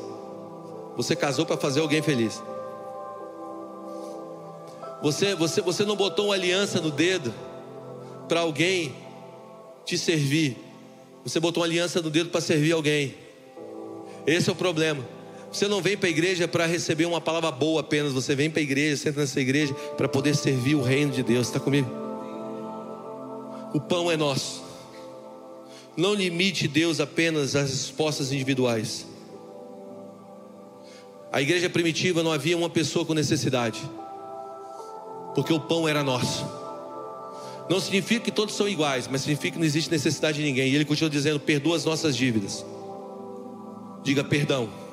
Você casou para fazer alguém feliz. Você, você, você não botou uma aliança no dedo para alguém te servir. Você botou uma aliança no dedo para servir alguém. Esse é o problema. Você não vem para a igreja para receber uma palavra boa apenas. Você vem para a igreja, senta nessa igreja para poder servir o reino de Deus. Está comigo? O pão é nosso. Não limite Deus apenas às respostas individuais. A igreja primitiva não havia uma pessoa com necessidade porque o pão era nosso. Não significa que todos são iguais, mas significa que não existe necessidade de ninguém. E ele continua dizendo: perdoa as nossas dívidas. Diga perdão.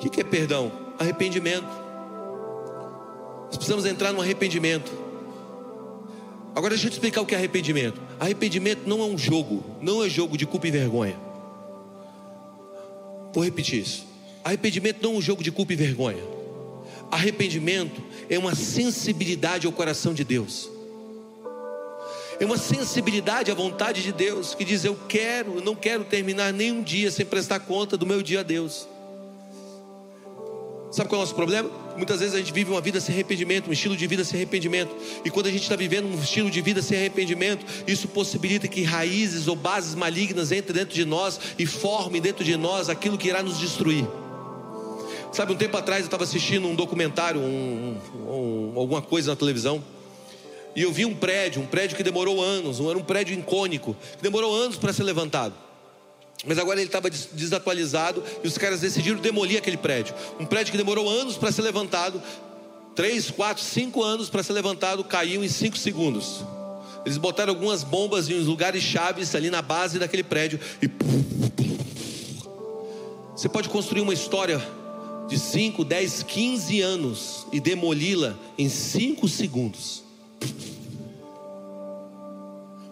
O que é perdão? Arrependimento. Nós precisamos entrar no arrependimento. Agora deixa eu te explicar o que é arrependimento. Arrependimento não é um jogo, não é jogo de culpa e vergonha. Vou repetir isso. Arrependimento não é um jogo de culpa e vergonha. Arrependimento é uma sensibilidade ao coração de Deus. É uma sensibilidade à vontade de Deus que diz: Eu quero, não quero terminar nenhum dia sem prestar conta do meu dia a Deus. Sabe qual é o nosso problema? Muitas vezes a gente vive uma vida sem arrependimento, um estilo de vida sem arrependimento. E quando a gente está vivendo um estilo de vida sem arrependimento, isso possibilita que raízes ou bases malignas entrem dentro de nós e formem dentro de nós aquilo que irá nos destruir. Sabe, um tempo atrás eu estava assistindo um documentário, um, um, alguma coisa na televisão. E eu vi um prédio, um prédio que demorou anos, era um prédio icônico, que demorou anos para ser levantado. Mas agora ele estava desatualizado e os caras decidiram demolir aquele prédio. Um prédio que demorou anos para ser levantado, três, quatro, cinco anos para ser levantado, caiu em cinco segundos. Eles botaram algumas bombas em lugares chaves ali na base daquele prédio e você pode construir uma história de 5, 10, 15 anos e demoli-la em 5 segundos.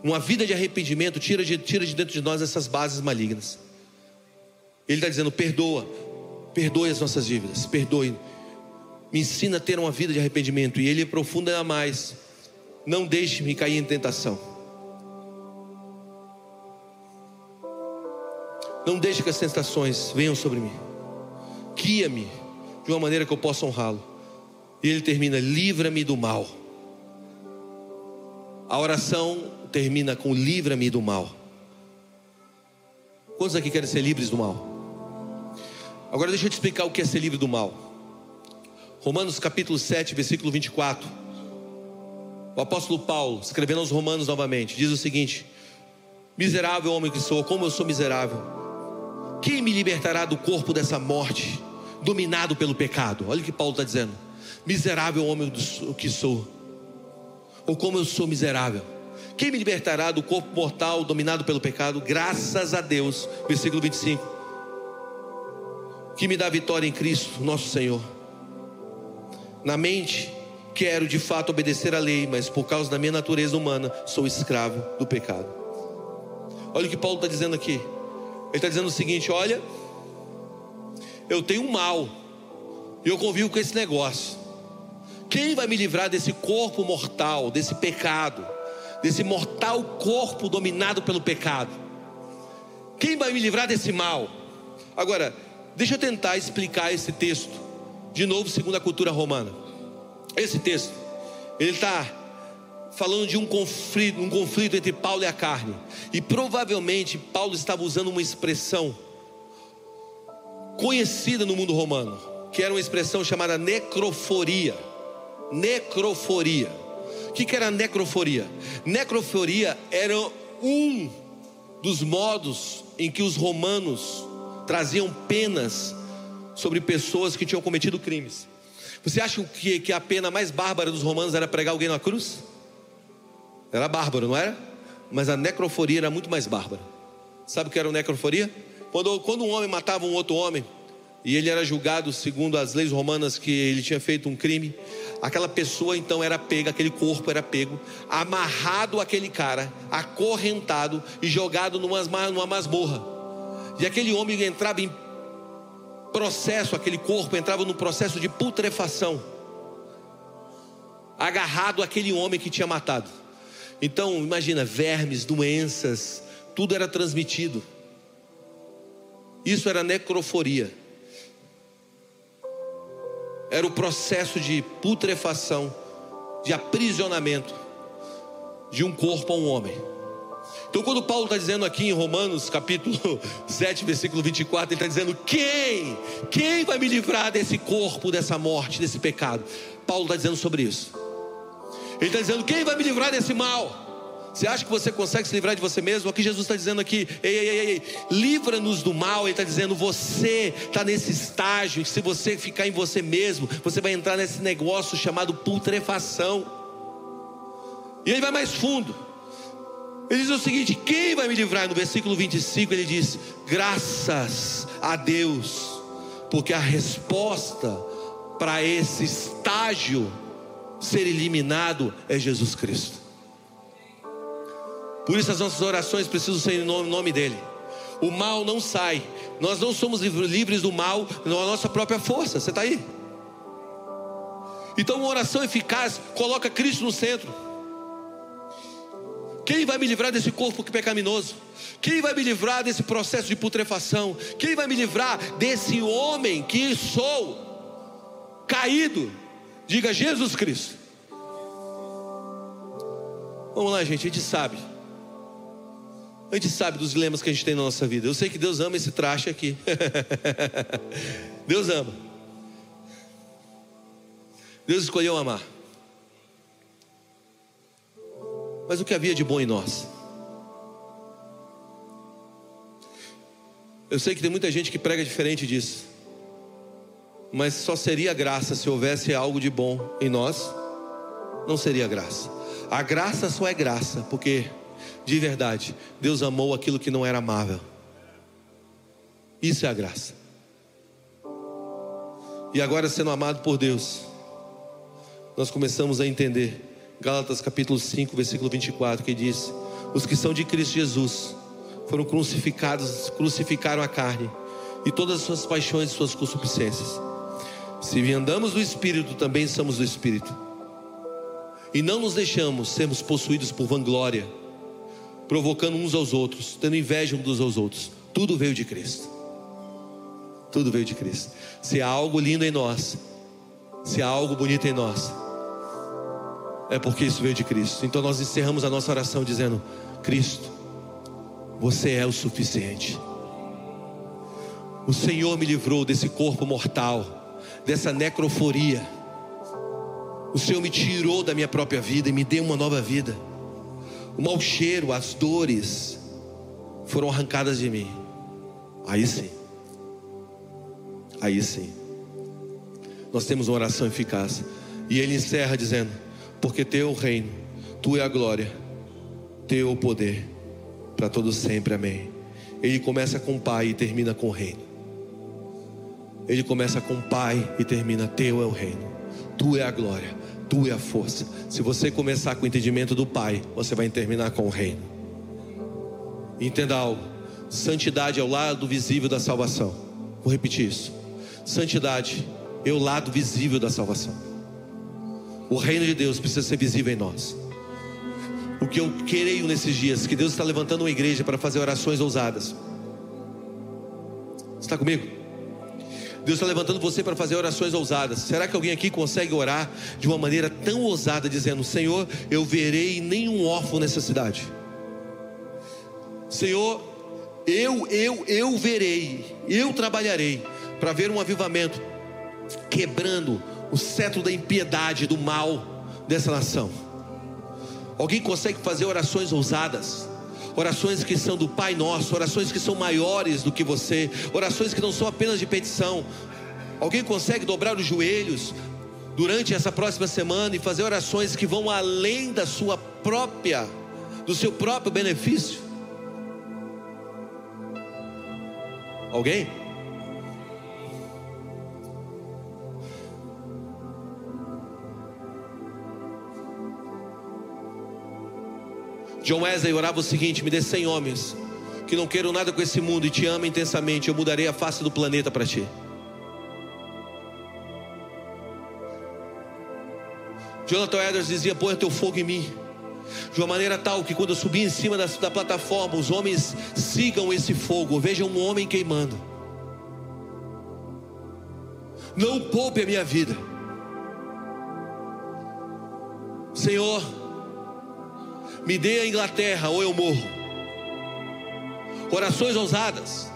Uma vida de arrependimento tira de, tira de dentro de nós essas bases malignas. Ele está dizendo: perdoa, perdoe as nossas dívidas, perdoe. Me ensina a ter uma vida de arrependimento. E ele aprofunda mais: não deixe-me cair em tentação. Não deixe que as tentações venham sobre mim guia-me de uma maneira que eu possa honrá-lo. E ele termina: livra-me do mal. A oração termina com: livra-me do mal. Quantos aqui querem ser livres do mal? Agora deixa eu te explicar o que é ser livre do mal. Romanos capítulo 7, versículo 24. O apóstolo Paulo, escrevendo aos Romanos novamente, diz o seguinte: Miserável homem que sou, como eu sou miserável. Quem me libertará do corpo dessa morte? dominado pelo pecado. Olha o que Paulo está dizendo: miserável homem que sou, ou como eu sou miserável. Quem me libertará do corpo mortal dominado pelo pecado? Graças a Deus. Versículo 25. Que me dá vitória em Cristo, nosso Senhor. Na mente, quero de fato obedecer à lei, mas por causa da minha natureza humana, sou escravo do pecado. Olha o que Paulo está dizendo aqui. Ele está dizendo o seguinte: olha, eu tenho um mal, e eu convivo com esse negócio. Quem vai me livrar desse corpo mortal, desse pecado, desse mortal corpo dominado pelo pecado? Quem vai me livrar desse mal? Agora, deixa eu tentar explicar esse texto, de novo, segundo a cultura romana. Esse texto, ele está falando de um conflito, um conflito entre Paulo e a carne, e provavelmente Paulo estava usando uma expressão conhecida no mundo romano, que era uma expressão chamada necroforia. Necroforia. Que, que era necroforia? Necroforia era um dos modos em que os romanos traziam penas sobre pessoas que tinham cometido crimes. Você acha que, que a pena mais bárbara dos romanos era pregar alguém na cruz? Era bárbaro, não era? Mas a necroforia era muito mais bárbara. Sabe o que era a necroforia? Quando, quando um homem matava um outro homem, e ele era julgado segundo as leis romanas que ele tinha feito um crime, aquela pessoa então era pega, aquele corpo era pego, amarrado aquele cara, acorrentado e jogado numa, numa masmorra. E aquele homem entrava em processo, aquele corpo entrava no processo de putrefação, agarrado àquele homem que tinha matado. Então, imagina, vermes, doenças, tudo era transmitido. Isso era necroforia. Era o processo de putrefação, de aprisionamento de um corpo a um homem. Então, quando Paulo está dizendo aqui em Romanos capítulo 7, versículo 24, ele está dizendo: Quem? Quem vai me livrar desse corpo, dessa morte, desse pecado? Paulo está dizendo sobre isso. Ele está dizendo: Quem vai me livrar desse mal? Você acha que você consegue se livrar de você mesmo? Aqui Jesus está dizendo aqui, ei, ei, ei, ei, livra-nos do mal. Ele está dizendo, você está nesse estágio, que se você ficar em você mesmo, você vai entrar nesse negócio chamado putrefação. E ele vai mais fundo. Ele diz o seguinte: quem vai me livrar? No versículo 25 ele diz: graças a Deus, porque a resposta para esse estágio ser eliminado é Jesus Cristo. Por isso as nossas orações precisam ser em nome, dele. O mal não sai. Nós não somos livres do mal na nossa própria força. Você está aí? Então, uma oração eficaz coloca Cristo no centro. Quem vai me livrar desse corpo pecaminoso? Quem vai me livrar desse processo de putrefação? Quem vai me livrar desse homem que sou caído? Diga Jesus Cristo. Vamos lá, gente, a gente sabe. A gente sabe dos dilemas que a gente tem na nossa vida. Eu sei que Deus ama esse traste aqui. Deus ama. Deus escolheu amar. Mas o que havia de bom em nós? Eu sei que tem muita gente que prega diferente disso. Mas só seria graça se houvesse algo de bom em nós. Não seria graça. A graça só é graça, porque, de verdade, Deus amou aquilo que não era amável. Isso é a graça. E agora, sendo amado por Deus, nós começamos a entender Gálatas capítulo 5, versículo 24, que diz: Os que são de Cristo Jesus foram crucificados, crucificaram a carne e todas as suas paixões e suas concupiscências. Se andamos do Espírito, também somos do Espírito. E não nos deixamos sermos possuídos por vanglória, provocando uns aos outros, tendo inveja uns aos outros. Tudo veio de Cristo. Tudo veio de Cristo. Se há algo lindo em nós, se há algo bonito em nós, é porque isso veio de Cristo. Então nós encerramos a nossa oração dizendo: Cristo, você é o suficiente. O Senhor me livrou desse corpo mortal, dessa necroforia. O Senhor me tirou da minha própria vida e me deu uma nova vida. O mau cheiro, as dores foram arrancadas de mim. Aí sim. Aí sim. Nós temos uma oração eficaz. E ele encerra dizendo: porque teu reino, tu é a glória, teu poder, para todos sempre, amém. Ele começa com o Pai e termina com o reino. Ele começa com o Pai e termina, teu é o reino, tu é a glória, tu é a força. Se você começar com o entendimento do Pai, você vai terminar com o reino. Entenda algo: santidade é o lado visível da salvação. Vou repetir isso. Santidade é o lado visível da salvação. O reino de Deus precisa ser visível em nós. O que eu creio nesses dias, que Deus está levantando uma igreja para fazer orações ousadas. Está comigo? Deus está levantando você para fazer orações ousadas. Será que alguém aqui consegue orar de uma maneira tão ousada, dizendo: Senhor, eu verei nenhum órfão nessa cidade. Senhor, eu, eu, eu verei, eu trabalharei para ver um avivamento quebrando o cetro da impiedade, do mal dessa nação. Alguém consegue fazer orações ousadas? Orações que são do Pai Nosso, orações que são maiores do que você, orações que não são apenas de petição. Alguém consegue dobrar os joelhos durante essa próxima semana e fazer orações que vão além da sua própria, do seu próprio benefício? Alguém? John Wesley orava o seguinte: Me dê cem homens que não queiram nada com esse mundo e te amam intensamente, eu mudarei a face do planeta para ti. Jonathan Edwards dizia: Põe teu fogo em mim, de uma maneira tal que quando eu subir em cima da, da plataforma, os homens sigam esse fogo, vejam um homem queimando. Não poupe a minha vida, Senhor. Me dê a Inglaterra ou eu morro. Orações ousadas,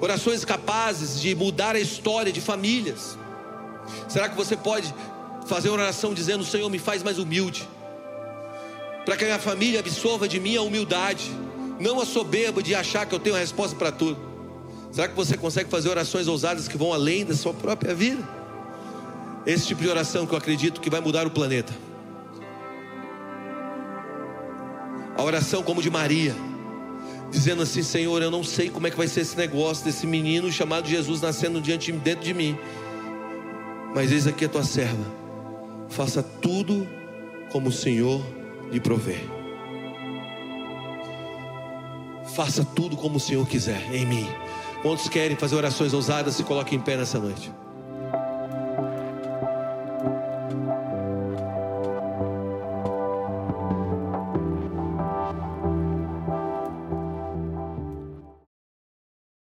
orações capazes de mudar a história de famílias. Será que você pode fazer uma oração dizendo: Senhor, me faz mais humilde, para que a minha família absorva de mim a humildade, não a soberba de achar que eu tenho a resposta para tudo. Será que você consegue fazer orações ousadas que vão além da sua própria vida? Esse tipo de oração que eu acredito que vai mudar o planeta. A oração como de Maria, dizendo assim: Senhor, eu não sei como é que vai ser esse negócio desse menino chamado Jesus nascendo diante dentro de mim. Mas eis aqui a tua serva. Faça tudo como o Senhor lhe prover. Faça tudo como o Senhor quiser em mim. Quantos querem fazer orações ousadas, se coloquem em pé nessa noite.